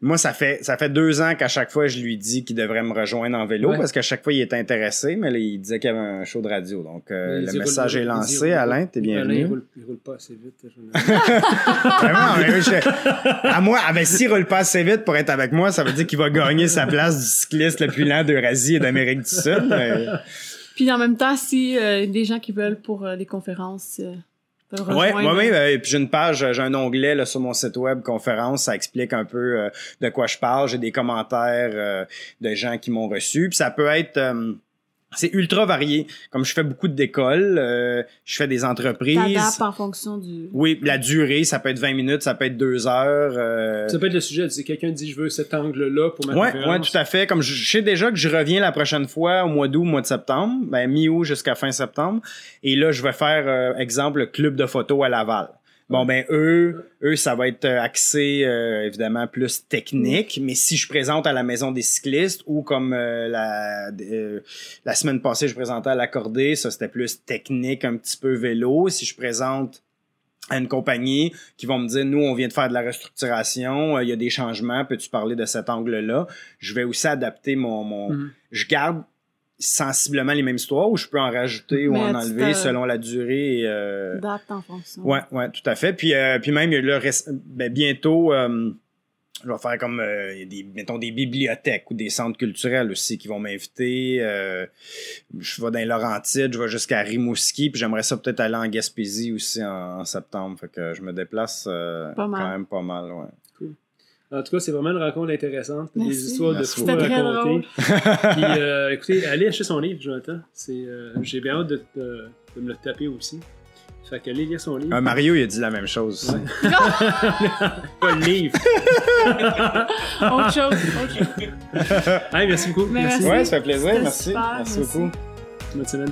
moi, ça fait ça fait deux ans qu'à chaque fois, je lui dis qu'il devrait me rejoindre en vélo Ouais. parce qu'à chaque fois, il était intéressé, mais là, il disait qu'il y avait un show de radio. Donc, euh, le message roule- est lancé. roule- Alain, t'es Alain, il bienvenu. roule, il roule pas assez vite. Vraiment, mais je- à moi, ah ben, s'il roule pas assez vite pour être avec moi, ça veut dire qu'il va gagner sa place du cycliste le plus lent d'Eurasie et d'Amérique du Sud. mais- Puis en même temps, si euh, des gens qui veulent pour euh, des conférences euh, ouais, ouais. euh, puis j'ai une page, j'ai un onglet là, sur mon site web conférence, ça explique un peu euh, de quoi je parle. J'ai des commentaires euh, de gens qui m'ont reçu. Puis ça peut être euh, c'est ultra varié. Comme je fais beaucoup d'écoles, euh, je fais des entreprises. T'adaptes en fonction du. Oui, la durée, ça peut être 20 minutes, ça peut être deux heures. euh, Ça peut être le sujet. Si quelqu'un dit je veux cet angle-là pour ma Ouais, conférence. ouais, tout à fait. Comme je, je sais déjà que je reviens la prochaine fois au mois d'août, au mois de septembre, ben mi-août jusqu'à fin septembre. Et là, je vais faire, euh, exemple, le club de photo à Laval. Bon, ben eux, eux, ça va être euh, axé euh, évidemment plus technique, mais si je présente à la maison des cyclistes ou comme euh, la euh, la semaine passée, je présentais à l'accordé, ça c'était plus technique, un petit peu vélo. Si je présente à une compagnie qui vont me dire nous on vient de faire de la restructuration, euh, il y a des changements, peux-tu parler de cet angle-là? Je vais aussi adapter mon mon Mhm. je garde sensiblement les mêmes histoires ou je peux en rajouter ou en enlever selon la durée euh, Adapte en fonction. Ouais, ouais, tout à fait. Puis, euh, puis même, il y a le reste- ben, bientôt, euh, je vais faire comme, il y a des, mettons, des bibliothèques ou des centres culturels aussi qui vont m'inviter. Je vais dans les Laurentides, je vais jusqu'à Rimouski, puis j'aimerais ça peut-être aller en Gaspésie aussi en, en septembre. Fait que je me déplace quand même pas mal, ouais. En tout cas, c'est vraiment une rencontre intéressante. Des histoires Merci de fous raconter. Puis, euh, écoutez, allez acheter son livre, Jonathan. C'est, euh, j'ai bien hâte de, de- de me le taper aussi. Fait que allez lire son livre. Euh, Mario, il a dit la même chose aussi. Pas le livre. Autre chose, autre chose. Hey, merci beaucoup. Mais merci. Ouais, ça fait plaisir. C'était Merci. super, merci merci. beaucoup. Bonne semaine.